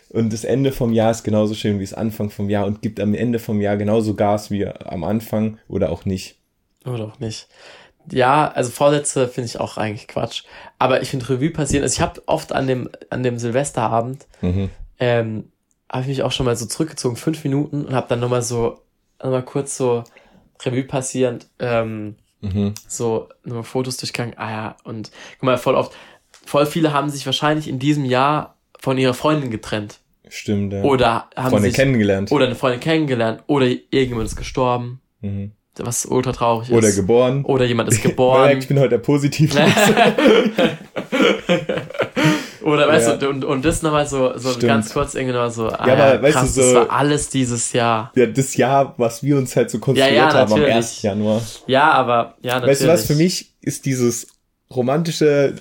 Und das Ende vom Jahr ist genauso schön wie das Anfang vom Jahr und gibt am Ende vom Jahr genauso Gas wie am Anfang oder auch nicht. Oder auch nicht. Ja, also Vorsätze finde ich auch eigentlich Quatsch. Aber ich finde Revue passieren. Also ich habe oft an dem, an dem Silvesterabend, Mhm. ähm, habe ich mich auch schon mal so zurückgezogen, fünf Minuten, und habe dann nochmal so, nochmal kurz so Revue passierend, ähm, Mhm. so nochmal Fotos durchgegangen. Ah ja, und guck mal, voll oft, voll viele haben sich wahrscheinlich in diesem Jahr von ihrer Freundin getrennt. Stimmt, ja. Oder haben Freunde sich, kennengelernt. oder eine Freundin kennengelernt, oder irgendjemand ist gestorben, Mhm. Was ultra traurig ist. Oder geboren. Oder jemand ist geboren. ich bin heute der Positiv. Oder weißt Ja. du, und, und das nochmal so, so Stimmt. ganz kurz irgendwie noch so, ah, Ja, ja, aber weißt krass, du, das so- war alles dieses Jahr. ja, das Jahr, was wir uns halt so konstruiert Ja, ja, haben am natürlich. 1. Januar. Ja, aber, ja, natürlich. Weißt du was, für mich ist dieses romantische,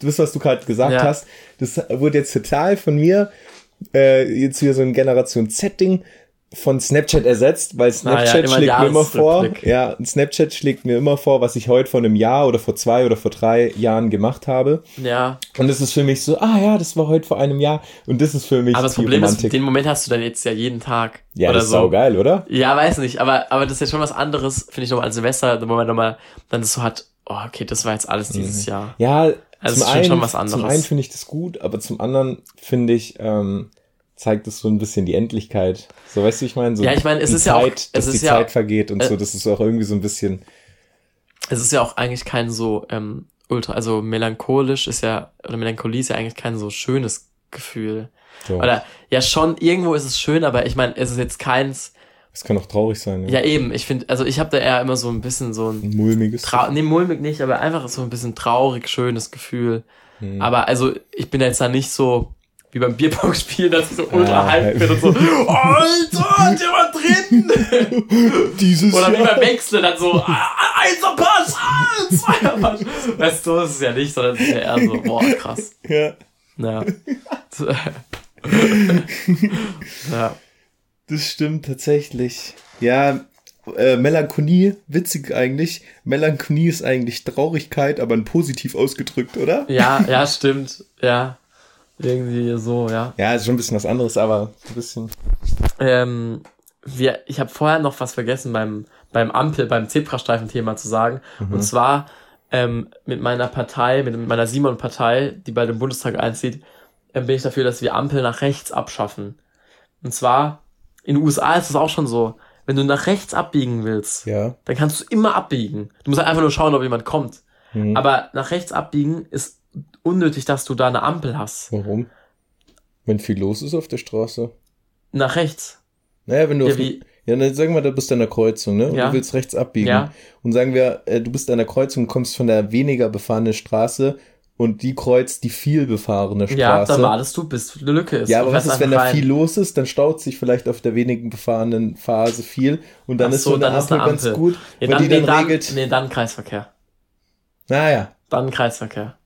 das, was du gerade gesagt Ja. hast, das wurde jetzt total von mir, äh, jetzt wieder so ein Generation Z-Ding von Snapchat ersetzt, weil Snapchat Ah, ja, immer schlägt mir immer vor, ja, Snapchat schlägt mir immer vor, was ich heute vor einem Jahr oder vor zwei oder vor drei Jahren gemacht habe. Ja, Und das ist für mich so, ah ja, das war heute vor einem Jahr. Und das ist für mich aber das Problem Romantik. ist, den Moment hast du dann jetzt ja jeden Tag. ja, oder das ist so. saugeil, oder? Ja, weiß nicht, aber, aber das ist ja schon was anderes, finde ich nochmal an Silvester, wo man nochmal dann so hat, oh, okay, das war jetzt alles dieses Jahr. Ja, Also zum, es ist schon einen, schon was anderes. zum einen finde ich das gut, aber zum anderen finde ich, ähm, zeigt es so ein bisschen die Endlichkeit. So, weißt du, ich meine? So Ja, ich meine, es die ist ja auch- Zeit, dass es die ist ja- Zeit vergeht und äh, so, das ist auch irgendwie so ein bisschen, Es ist ja auch eigentlich kein so, ähm, ultra, also melancholisch ist ja, oder Melancholie ist ja eigentlich kein so schönes Gefühl. So. Oder ja schon, irgendwo ist es schön, aber ich meine, es ist jetzt keins. Das kann auch traurig sein. Ja, eben, ich finde, also ich habe da eher immer so ein bisschen so ein Ein mulmiges. Trau nee, mulmig nicht, aber einfach so ein bisschen traurig, schönes Gefühl. Hm. Aber also, ich bin jetzt da nicht so wie beim Bierpong-Spiel, dass ich so ultra Ah, hype ja. bin und so, Alter, hat jemand drin? Dieses Oder wie beim Wechsel dann so, ah, ah, einser Pass, ah, zweier Pass. Weißt du, so ist es ja nicht, sondern es ist ja eher so, boah, krass. Ja, Ja. ja. das stimmt tatsächlich. Ja, äh, Melancholie, witzig eigentlich. Melancholie ist eigentlich Traurigkeit, aber positiv ausgedrückt, oder? Ja, ja, stimmt. Ja. Irgendwie so, ja. Ja, ist schon ein bisschen was anderes, aber ein bisschen. Ähm, wir, ich habe vorher noch was vergessen beim, beim Ampel, beim Zebrastreifen-Thema zu sagen. Und zwar ähm, mit meiner Partei, mit meiner Simon-Partei, die bald im Bundestag einzieht, ähm, bin ich dafür, dass wir Ampel nach rechts abschaffen. Und zwar, in den USA ist es auch schon so, wenn du nach rechts abbiegen willst, Ja. dann kannst du immer abbiegen. Du musst halt einfach nur schauen, ob jemand kommt. Mhm. Aber nach rechts abbiegen ist unnötig, dass du da eine Ampel hast. Warum? Wenn viel los ist auf der Straße. Nach rechts. Naja, wenn du Ja, auf, wie- ja, dann sagen wir, du bist an der Kreuzung, ne? Und Ja. du willst rechts abbiegen. Ja. Und sagen wir, äh, du bist an der Kreuzung, kommst von der weniger befahrenen Straße und die kreuzt die viel befahrene Straße. Ja, dann wartest du, bis eine Lücke ist. Ja, aber was ist, wenn da rein. viel los ist? Dann staut sich vielleicht auf der wenigen befahrenen Phase viel und dann Ach ist so eine dann Ampel eine ganz Ampel. gut, Ja, weil dann, die nee, dann, regelt. nee, dann Kreisverkehr. Naja, Dann Kreisverkehr.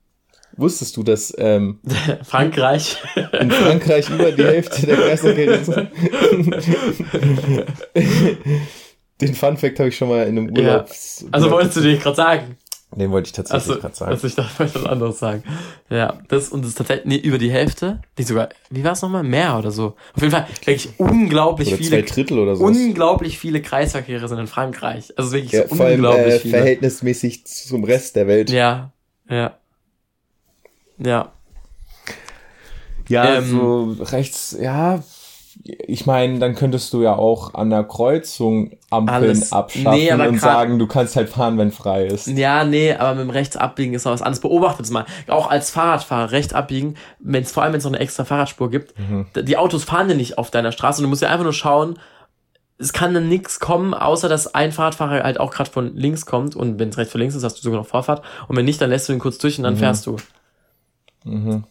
Wusstest du, dass ähm, Frankreich. in Frankreich über die Hälfte der Kreisverkehr Den Fun Fact habe ich schon mal in einem Ja. Urlaub. Also wolltest du dir gerade sagen? Den wollte ich tatsächlich Achso, gerade sagen. also ich dachte, ich was anderes sagen. Ja, das und das ist tatsächlich nee, über die Hälfte. Nicht sogar, wie war es nochmal? Mehr oder so. Auf jeden Fall wirklich unglaublich Oder zwei viele, Drittel oder so. unglaublich viele Kreisverkehre sind in Frankreich. Also wirklich Ja, so vor allem unglaublich äh, viele. verhältnismäßig zum Rest der Welt. Ja, ja. Ja, Ja, Ähm, so rechts, ja. Ich meine, dann könntest du ja auch an der Kreuzung Ampeln Alles- abschaffen Nee, und sagen, du kannst halt fahren, wenn frei ist. Ja, nee, aber mit dem rechts abbiegen ist noch was anderes. Beobachtet es mal. Auch als Fahrradfahrer rechts abbiegen, wenn's, vor allem wenn es noch eine extra Fahrradspur gibt. Mhm. Die Autos fahren ja nicht auf deiner Straße und du musst ja einfach nur schauen, es kann dann nichts kommen, außer dass ein Fahrradfahrer halt auch gerade von links kommt und wenn es rechts von links ist, hast du sogar noch Vorfahrt und wenn nicht, dann lässt du ihn kurz durch und dann fährst du. Mhm.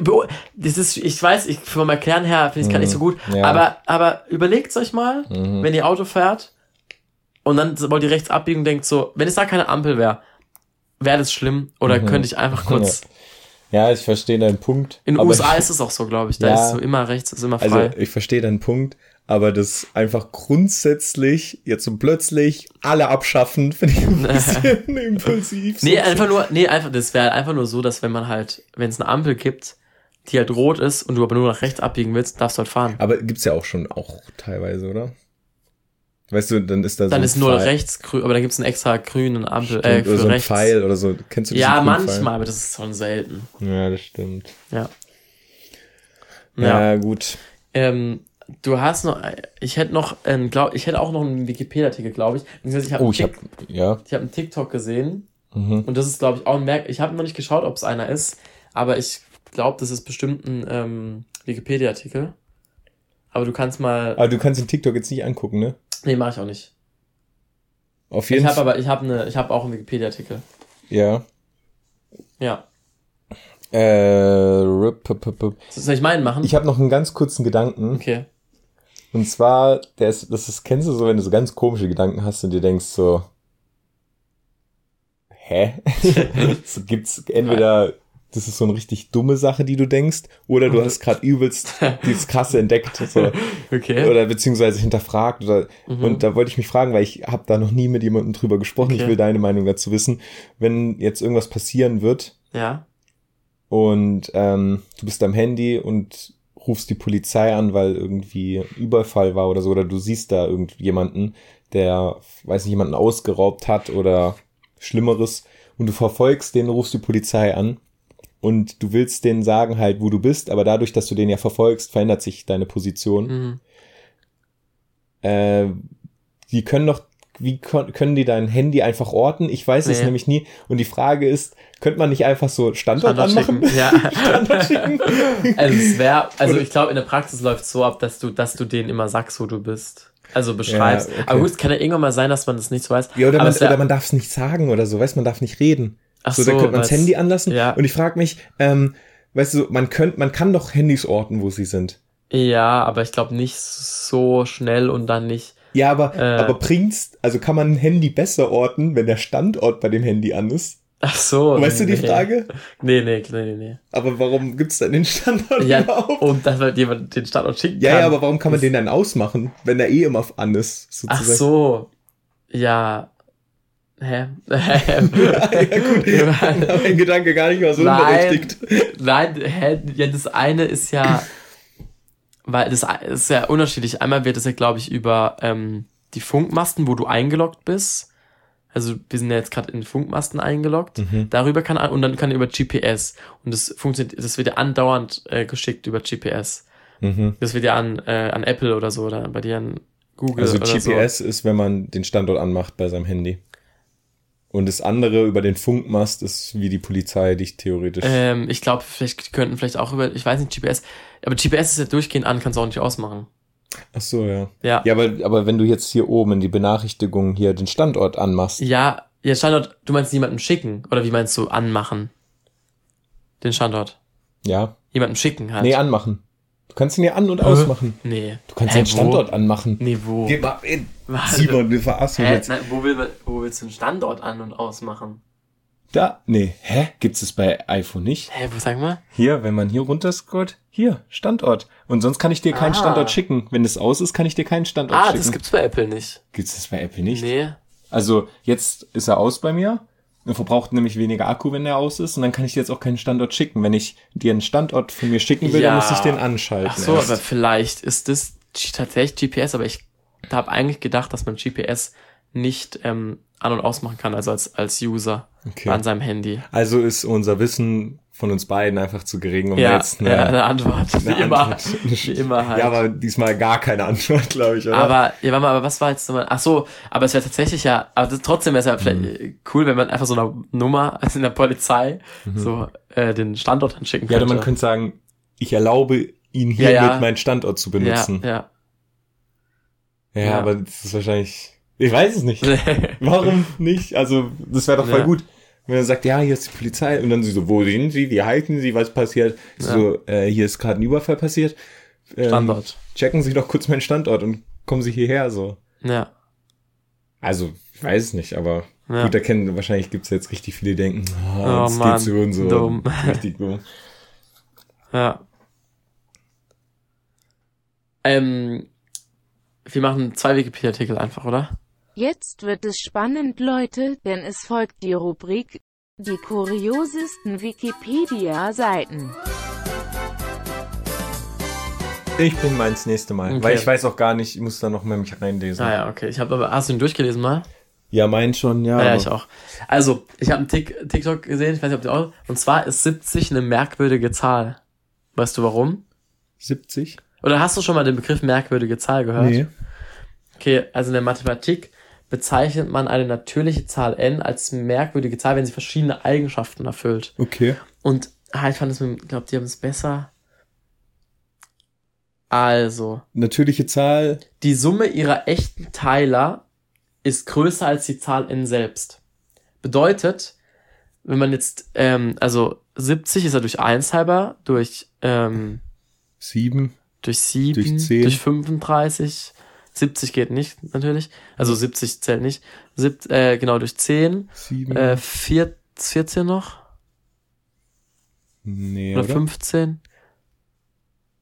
Beo- Das ist, ich weiß, ich, vom Erklären her finde ich es gar nicht so gut, Ja. aber, aber überlegt euch mal, Mhm. wenn ihr Auto fährt und dann wollt ihr rechts abbiegen und denkt so, wenn es da keine Ampel wäre, wäre das schlimm oder Mhm. könnte ich einfach kurz. Ja, ich verstehe deinen Punkt. In den USA ist es auch so, glaube ich. Da Ja. ist so immer rechts, ist immer Also frei. ich verstehe deinen Punkt, aber das einfach grundsätzlich jetzt so plötzlich alle abschaffen, finde ich ein bisschen impulsiv. nee, so. einfach nur, nee, einfach, das wäre einfach nur so, dass wenn man halt, wenn es eine Ampel gibt, die halt rot ist und du aber nur nach rechts abbiegen willst, darfst du halt fahren. Aber gibt's ja auch schon auch teilweise, oder? Weißt du, dann ist da so Dann ist nur Pfeil. rechts grün, aber dann gibt es einen extra grünen Ampel, äh, Stimmt, oder für so ein rechts. Pfeil oder so. Kennst du diesen Ja, manchmal, Pfeil? aber das ist schon selten. Ja, das stimmt. Ja. Ja, Ja. gut. Ähm, du hast noch, ich hätte noch, ähm, glaub, ich hätte auch noch einen Wikipedia-Artikel, glaube ich. Ich habe Oh, ich hab, ja. ich hab einen TikTok gesehen Mhm. und das ist, glaube ich, auch ein Merk. Ich habe noch nicht geschaut, ob es einer ist, aber ich glaube, das ist bestimmt ein ähm, Wikipedia-Artikel. Aber du kannst mal. Aber du kannst den TikTok jetzt nicht angucken, ne? Nee, mache ich auch nicht. Auf Ich jeden habe Fall. aber, ich habe eine, ich habe auch einen Wikipedia-Artikel. Ja. Ja. Äh, rip, p- p- p- Soll ich meinen machen? ich habe noch einen ganz kurzen Gedanken. okay. Und zwar, der ist, das ist, kennst du so, wenn du so ganz komische Gedanken hast und dir denkst so, hä? so gibt's entweder, das ist so eine richtig dumme Sache, die du denkst, oder du hast gerade übelst dieses krasse entdeckt, so, Okay. oder beziehungsweise hinterfragt oder Mhm. und da wollte ich mich fragen, weil ich habe da noch nie mit jemandem drüber gesprochen. Ich Okay. will deine Meinung dazu wissen, wenn jetzt irgendwas passieren wird Ja. und ähm, du bist am Handy und rufst die Polizei an, weil irgendwie Überfall war oder so, oder du siehst da irgendjemanden, der, weiß nicht, jemanden ausgeraubt hat oder Schlimmeres und du verfolgst den, rufst die Polizei an und du willst denen sagen halt, wo du bist, aber dadurch, dass du den ja verfolgst, verändert sich deine Position. Mhm. Äh, die können doch wie können die dein Handy einfach orten? Ich weiß es Nee. nämlich nie. Und die Frage ist, könnte man nicht einfach so Standort, Standort anmachen? schicken. Ja. Standort schicken? Also es wäre, also ich glaube, in der Praxis läuft es so ab, dass du, dass du denen immer sagst, wo du bist. Also beschreibst. okay. Aber gut, es kann ja irgendwann mal sein, dass man das nicht so weiß. Ja, oder Aber man, es oder man darf es nicht sagen oder so, weißt man darf nicht reden. Ach so, dann könnte man das Handy anlassen. Ja. Und ich frage mich, ähm, weißt du, man könnt, man kann doch Handys orten, wo sie sind. Ja, aber ich glaube nicht so schnell und dann nicht. Ja, aber, Äh. aber bringt's, also kann man ein Handy besser orten, wenn der Standort bei dem Handy an ist? Ach so. weißt du die nee. Frage? Nee, nee, nee, nee. Aber warum gibt's dann den Standort nee. Ja, überhaupt? und dass man jemand den Standort schicken Ja, kann. ja, aber warum kann man den dann ausmachen, wenn er eh immer an ist, Ach sozusagen? so. Ja. Hä? ja, gut. mein Gedanke gar nicht mal so Nein. unberechtigt. Nein, hä? Ja, das eine ist ja, weil das ist ja unterschiedlich. Einmal wird es ja, glaube ich, über ähm, die Funkmasten, wo du eingeloggt bist. Also wir sind ja jetzt gerade in Funkmasten eingeloggt. Mhm. Darüber kann und dann kann über GPS und das funktioniert. Das wird ja andauernd äh, geschickt über GPS. Mhm. Das wird ja an äh, an Apple oder so oder bei dir an Google Also oder so. GPS ist, wenn man den Standort anmacht bei seinem Handy. Und das andere über den Funkmast ist wie die Polizei dich theoretisch. Ähm, ich glaube, vielleicht die könnten vielleicht auch über, ich weiß nicht, GPS. Aber GPS ist ja durchgehend an, kannst du auch nicht ausmachen. Ach so, ja. Ja. Ja, aber, aber wenn du jetzt hier oben in die Benachrichtigung hier den Standort anmachst. Ja, ja, Standort, du meinst jemanden schicken? Oder wie meinst du anmachen? Den Standort. Ja. Jemanden schicken halt. Nee, anmachen. Du kannst ihn ja an- und ausmachen. Nee. Du kannst Hä, den Standort wo? anmachen. Nee, wo? Geh mal in. Warte. Simon, du verarschst mich Hä? jetzt. Nein, wo, will wo willst du den Standort an- und ausmachen? Da, nee, hä? Gibt's es bei iPhone nicht? Hä, wo sag mal? Hier, wenn man hier runterscrollt, hier, Standort. Und sonst kann ich dir keinen Ah. Standort schicken. Wenn es aus ist, kann ich dir keinen Standort Ah, schicken. das gibt's bei Apple nicht. Gibt's das bei Apple nicht? Nee. Also jetzt ist er aus bei mir. Er verbraucht nämlich weniger Akku, wenn er aus ist. Und dann kann ich dir jetzt auch keinen Standort schicken. Wenn ich dir einen Standort von mir schicken will, Ja. dann muss ich den anschalten. Ach so, erst. aber vielleicht ist das tatsächlich GPS, aber ich habe eigentlich gedacht, dass man GPS nicht ähm, an- und ausmachen kann, also als, als User Okay. an seinem Handy. Also ist unser Wissen von uns beiden einfach zu gering, um Ja, jetzt eine, ja, eine Antwort. Wie eine immer. Antwort- Wie immer halt. Ja, aber diesmal gar keine Antwort, glaube ich, oder? Aber, ja, warte mal, aber was war jetzt nochmal? Ach so, aber es wäre tatsächlich ja, aber das, trotzdem wäre es ja vielleicht Mhm. äh, cool, wenn man einfach so eine Nummer, also in der Polizei, so äh, den Standort anschicken Mhm. ja, könnte. oder man könnte sagen, ich erlaube ihn Ja, hiermit ja. meinen Standort zu benutzen. Ja, Ja, Ja. aber das ist wahrscheinlich, ich weiß es nicht. ja. Warum nicht? Also, das wäre doch voll Ja. gut. Wenn er sagt, ja, hier ist die Polizei und dann sie so, wo sind sie, wie halten sie, was passiert? So, äh, hier ist gerade ein Überfall passiert. Ähm, Standort. Checken Sie doch kurz meinen Standort und kommen Sie hierher, so. ja. Also, ich weiß es nicht, aber Ja. gut erkennen, wahrscheinlich gibt's jetzt richtig viele, die denken, oh, Oh jetzt Mann, geht's so und so. dumm. Richtig dumm. Ja. Ähm, wir machen zwei Wikipedia-Artikel einfach, oder? Jetzt wird es spannend, Leute, denn es folgt die Rubrik Die kuriosesten Wikipedia-Seiten. Ich bin meins nächste Mal, Okay. weil ich weiß auch gar nicht, ich muss da noch mal mich reinlesen. Ah ja, okay. Ich habe aber, hast du ihn durchgelesen mal? Ja, mein schon, ja. Ja, ich auch. Also, ich habe einen Tik TikTok gesehen, ich weiß nicht, ob du auch, und zwar ist 70 eine merkwürdige Zahl. Weißt du warum? 70? Oder hast du schon mal den Begriff merkwürdige Zahl gehört? Nee. Okay, also in der Mathematik bezeichnet man eine natürliche Zahl n als merkwürdige Zahl, wenn sie verschiedene Eigenschaften erfüllt. Okay. Und ah, ich fand es, ich glaube, die haben es besser. Also, Natürliche Zahl. die Summe ihrer echten Teiler ist größer als die Zahl n selbst. Bedeutet, wenn man jetzt, ähm, also 70 ist ja durch 1 halber, durch, ähm, 7. durch 7, Durch 10. durch 35, 70 geht nicht, natürlich. Also 70 zählt nicht. Sieb, äh, genau, durch 10, 7. äh, 4, 14 noch? nee, Oder oder? 15?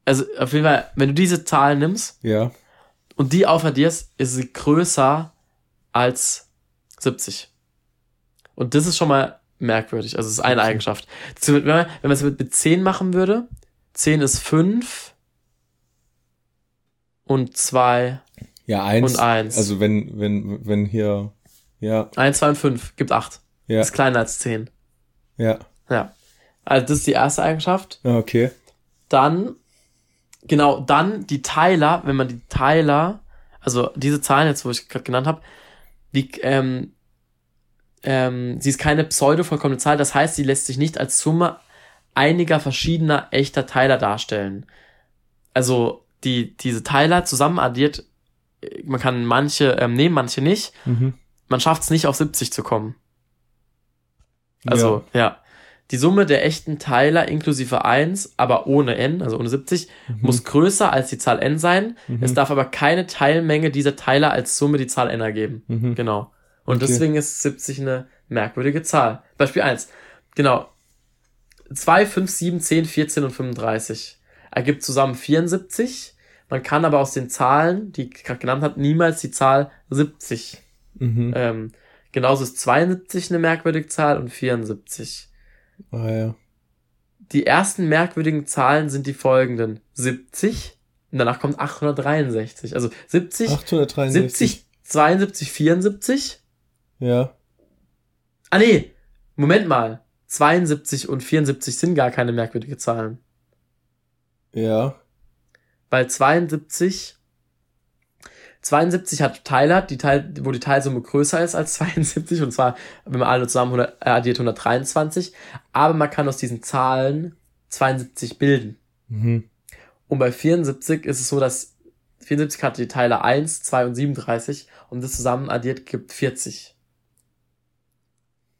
Also auf jeden Fall, wenn du diese Zahl nimmst Ja. und die aufaddierst, ist sie größer als 70. Und das ist schon mal merkwürdig. Also es ist eine Eigenschaft. Wenn man wenn man es mit, mit 10 machen würde, 10 ist 5 und 2, Ja, 1. Und eins. Also wenn, wenn, wenn hier, ja, 1, 2 und 5 gibt 8. ja, Ist kleiner als 10. ja. Ja. Also das ist die erste Eigenschaft. Ah, Okay. Dann, genau, dann die Teiler, wenn man die Teiler, also diese Zahlen jetzt, wo ich gerade genannt habe, die, ähm, ähm, sie ist keine pseudo-vollkommene Zahl, das heißt, sie lässt sich nicht als Summe einiger verschiedener echter Teiler darstellen. Also die, diese Teiler zusammen addiert, man kann manche ähm, nehmen, manche nicht. Mhm. Man schafft es nicht auf 70 zu kommen. Also, ja. Die Summe der echten Teiler inklusive 1, aber ohne n, also ohne 70, muss größer als die Zahl n sein. Mhm. Es darf aber keine Teilmenge dieser Teiler als Summe die Zahl n ergeben. Mhm. Genau. Und Okay. deswegen ist 70 eine merkwürdige Zahl. Beispiel 1. Genau. 2, 5, 7, 10, 14 und 35 ergibt zusammen 74. Man kann aber aus den Zahlen, die ich gerade genannt habe, niemals die Zahl 70 Mhm. ähm, genauso ist 72 eine merkwürdige Zahl und 74. Ah ja. Die ersten merkwürdigen Zahlen sind die folgenden. 70 und danach kommt 863. Also 70, 863. 70, 72, 74. Ja. Ah nee, Moment mal. 72 und 74 sind gar keine merkwürdige Zahlen. Ja. Weil 72 72 hat Teiler, die Teil, wo die Teilsumme größer ist als 72, und zwar, wenn man alle zusammen 100, äh, addiert 123, aber man kann aus diesen Zahlen 72 bilden. Mhm. Und bei 74 ist es so, dass 74 hat die Teile 1, 2 und 37 und das zusammen addiert gibt 40.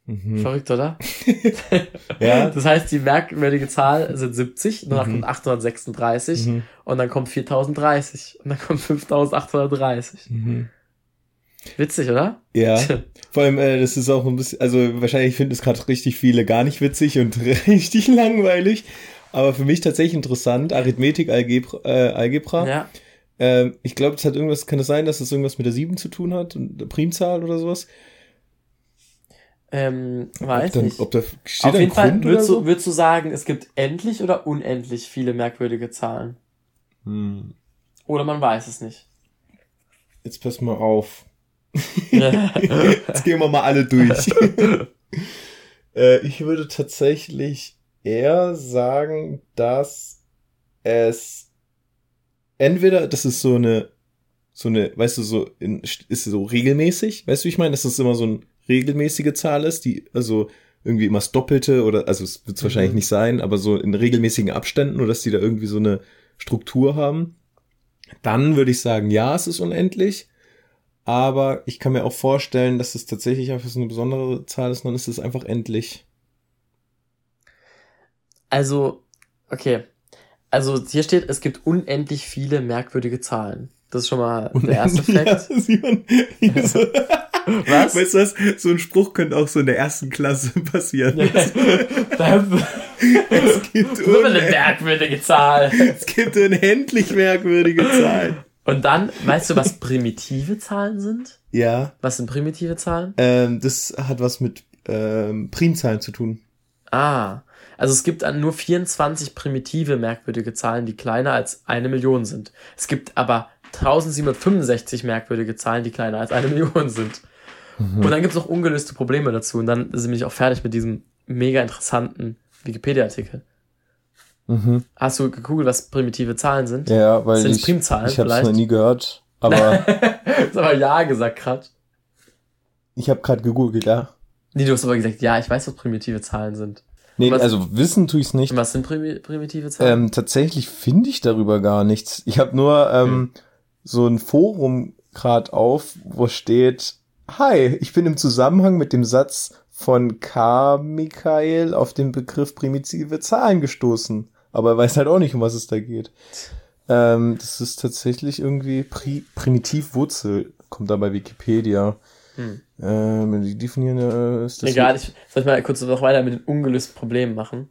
Mhm. Verrückt, oder? Ja. Das heißt, die merkwürdige Zahl sind 70, danach Mhm. kommt 836 Mhm. und dann kommt 4030 und dann kommt 5830. Mhm. Witzig, oder? Ja. Vor allem, äh, das ist auch ein bisschen, also wahrscheinlich finden es gerade richtig viele gar nicht witzig und richtig langweilig. Aber für mich tatsächlich interessant, Arithmetik, Algebra, äh, Algebra. Ja. Ähm, ich glaube, es hat irgendwas, kann es sein, dass es irgendwas mit der 7 zu tun hat? Primzahl oder sowas? Ähm, ob weiß da, nicht. Ob da Auf ein jeden Fall Grund würdest du, so? würdest du sagen, es gibt endlich oder unendlich viele merkwürdige Zahlen. Hm. Oder man weiß es nicht. Jetzt pass mal auf. Jetzt gehen wir mal alle durch. äh, ich würde tatsächlich eher sagen, dass es entweder, das ist so eine, so eine, weißt du, so, in, ist so regelmäßig, weißt du, wie ich meine, das immer so eine regelmäßige Zahl ist, die, also irgendwie immer das Doppelte oder, also es wird es wahrscheinlich Mhm. nicht sein, aber so in regelmäßigen Abständen oder dass die da irgendwie so eine Struktur haben. Dann würde ich sagen, ja, es ist unendlich. Aber ich kann mir auch vorstellen, dass es tatsächlich einfach so eine besondere Zahl ist, dann ist es einfach endlich. Also, okay. Also hier steht, es gibt unendlich viele merkwürdige Zahlen. Das ist schon mal der erste Fakt. Ja, Was? weißt du was? So ein Spruch könnte auch so in der ersten Klasse passieren. Es, gibt eine merkwürdige Zahl. es gibt unendlich merkwürdige Zahlen. Und dann, weißt du, was primitive Zahlen sind? Ja, Was sind primitive Zahlen? ähm, das hat was mit ähm, Primzahlen zu tun. Ah, also es gibt nur 24 primitive merkwürdige Zahlen, die kleiner als eine Million sind. Es gibt aber 1765 merkwürdige Zahlen, die kleiner als eine Million sind. Und dann gibt es noch ungelöste Probleme dazu. Und dann sind wir auch fertig mit diesem mega interessanten Wikipedia-Artikel. Mhm. Hast du gegoogelt, was primitive Zahlen sind? Ja, weil Sind ich, Primzahlen ich habe es noch nie gehört. Aber Hast aber ja gesagt gerade. ich habe gerade gegoogelt, ja. Nee, du hast aber gesagt, ja, ich weiß, was primitive Zahlen sind. Nee, Was- also wissen tue ich es nicht. Was sind primi primitive Zahlen? Ähm, tatsächlich finde ich darüber gar nichts. Ich habe nur ähm, so ein Forum grad auf, wo steht, Hi, ich bin im Zusammenhang mit dem Satz von K. Michael auf den Begriff primitive Zahlen gestoßen. Aber er weiß halt auch nicht, um was es da geht. Ähm, das ist tatsächlich irgendwie Pri Primitivwurzel, kommt da bei Wikipedia. Hm. Ähm, die definieren äh, ist das Egal, ich soll ich mal kurz noch weiter mit den ungelösten Problemen machen.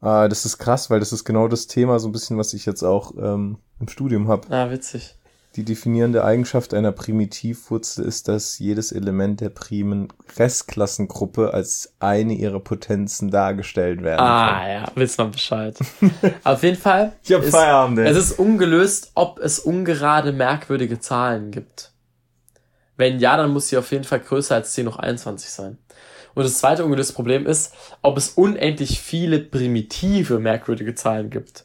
Ah, das ist krass, weil das ist genau das Thema, so ein bisschen, was ich jetzt auch ähm, im Studium habe. Ah, witzig. Die definierende Eigenschaft einer Primitivwurzel ist, dass jedes Element der primen Restklassengruppe als eine ihrer Potenzen dargestellt werden Ah, kann. ja, wisst man Bescheid. Auf jeden Fall. Ich hab ist- Feierabend, ey. Es ist ungelöst, ob es ungerade merkwürdige Zahlen gibt. Wenn ja, dann muss sie auf jeden Fall größer als 10 hoch 21 sein. Und das zweite ungelöste Problem ist, ob es unendlich viele primitive merkwürdige Zahlen gibt.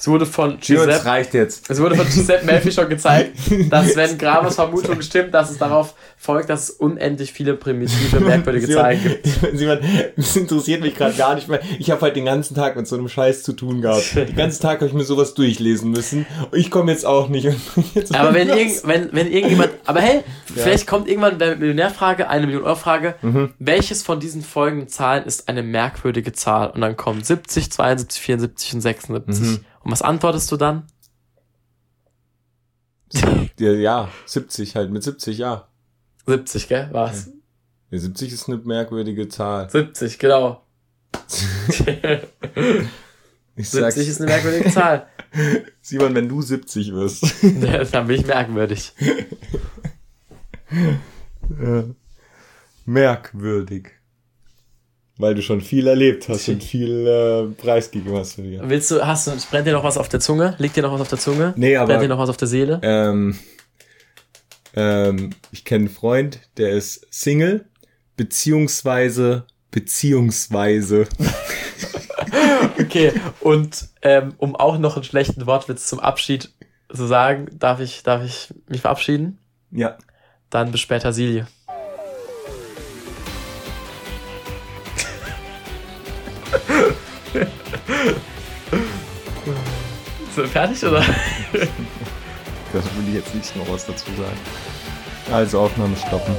Es wurde von Giuseppe, reicht jetzt. es wurde von Giuseppe Melfi schon gezeigt, dass wenn Gravers Vermutung stimmt, dass es darauf folgt, dass es unendlich viele primitive, merkwürdige Zahlen gibt. Simon, das interessiert mich gerade gar nicht mehr. Ich habe halt den ganzen Tag mit so einem Scheiß zu tun gehabt. Den ganzen Tag habe ich mir sowas durchlesen müssen. Ich komme jetzt auch nicht. Jetzt Aber wenn, irgend, wenn, wenn irgendjemand, aber hey, vielleicht kommt irgendwann bei der Millionärfrage, eine Million Euro Frage, Mhm. welches von diesen folgenden Zahlen ist eine merkwürdige Zahl? Und dann kommen 70, 72, 74 und 76. Mhm. Und was antwortest du dann? ja, ja, 70 halt, mit 70, ja. 70, gell? Was? ja 70 ist eine merkwürdige Zahl. 70, genau. Ich sag's, 70 ist eine merkwürdige Zahl. Simon, wenn du 70 wirst. Ja, dann bin ich merkwürdig. Merkwürdig. Weil du schon viel erlebt hast und viel äh, preisgegeben hast dir. Willst du, hast du, brennt dir noch was auf der Zunge? Liegt dir noch was auf der Zunge? Nee, aber- Brennt dir noch was auf der Seele? Ähm, ähm, ich kenne einen Freund, der ist Single, beziehungsweise, beziehungsweise. Okay, und ähm, um auch noch einen schlechten Wortwitz zum Abschied zu sagen, darf ich, darf ich mich verabschieden? Ja. Dann bis später, Silje. So, fertig oder? Da will ich jetzt nicht noch was dazu sagen. Also Aufnahme stoppen.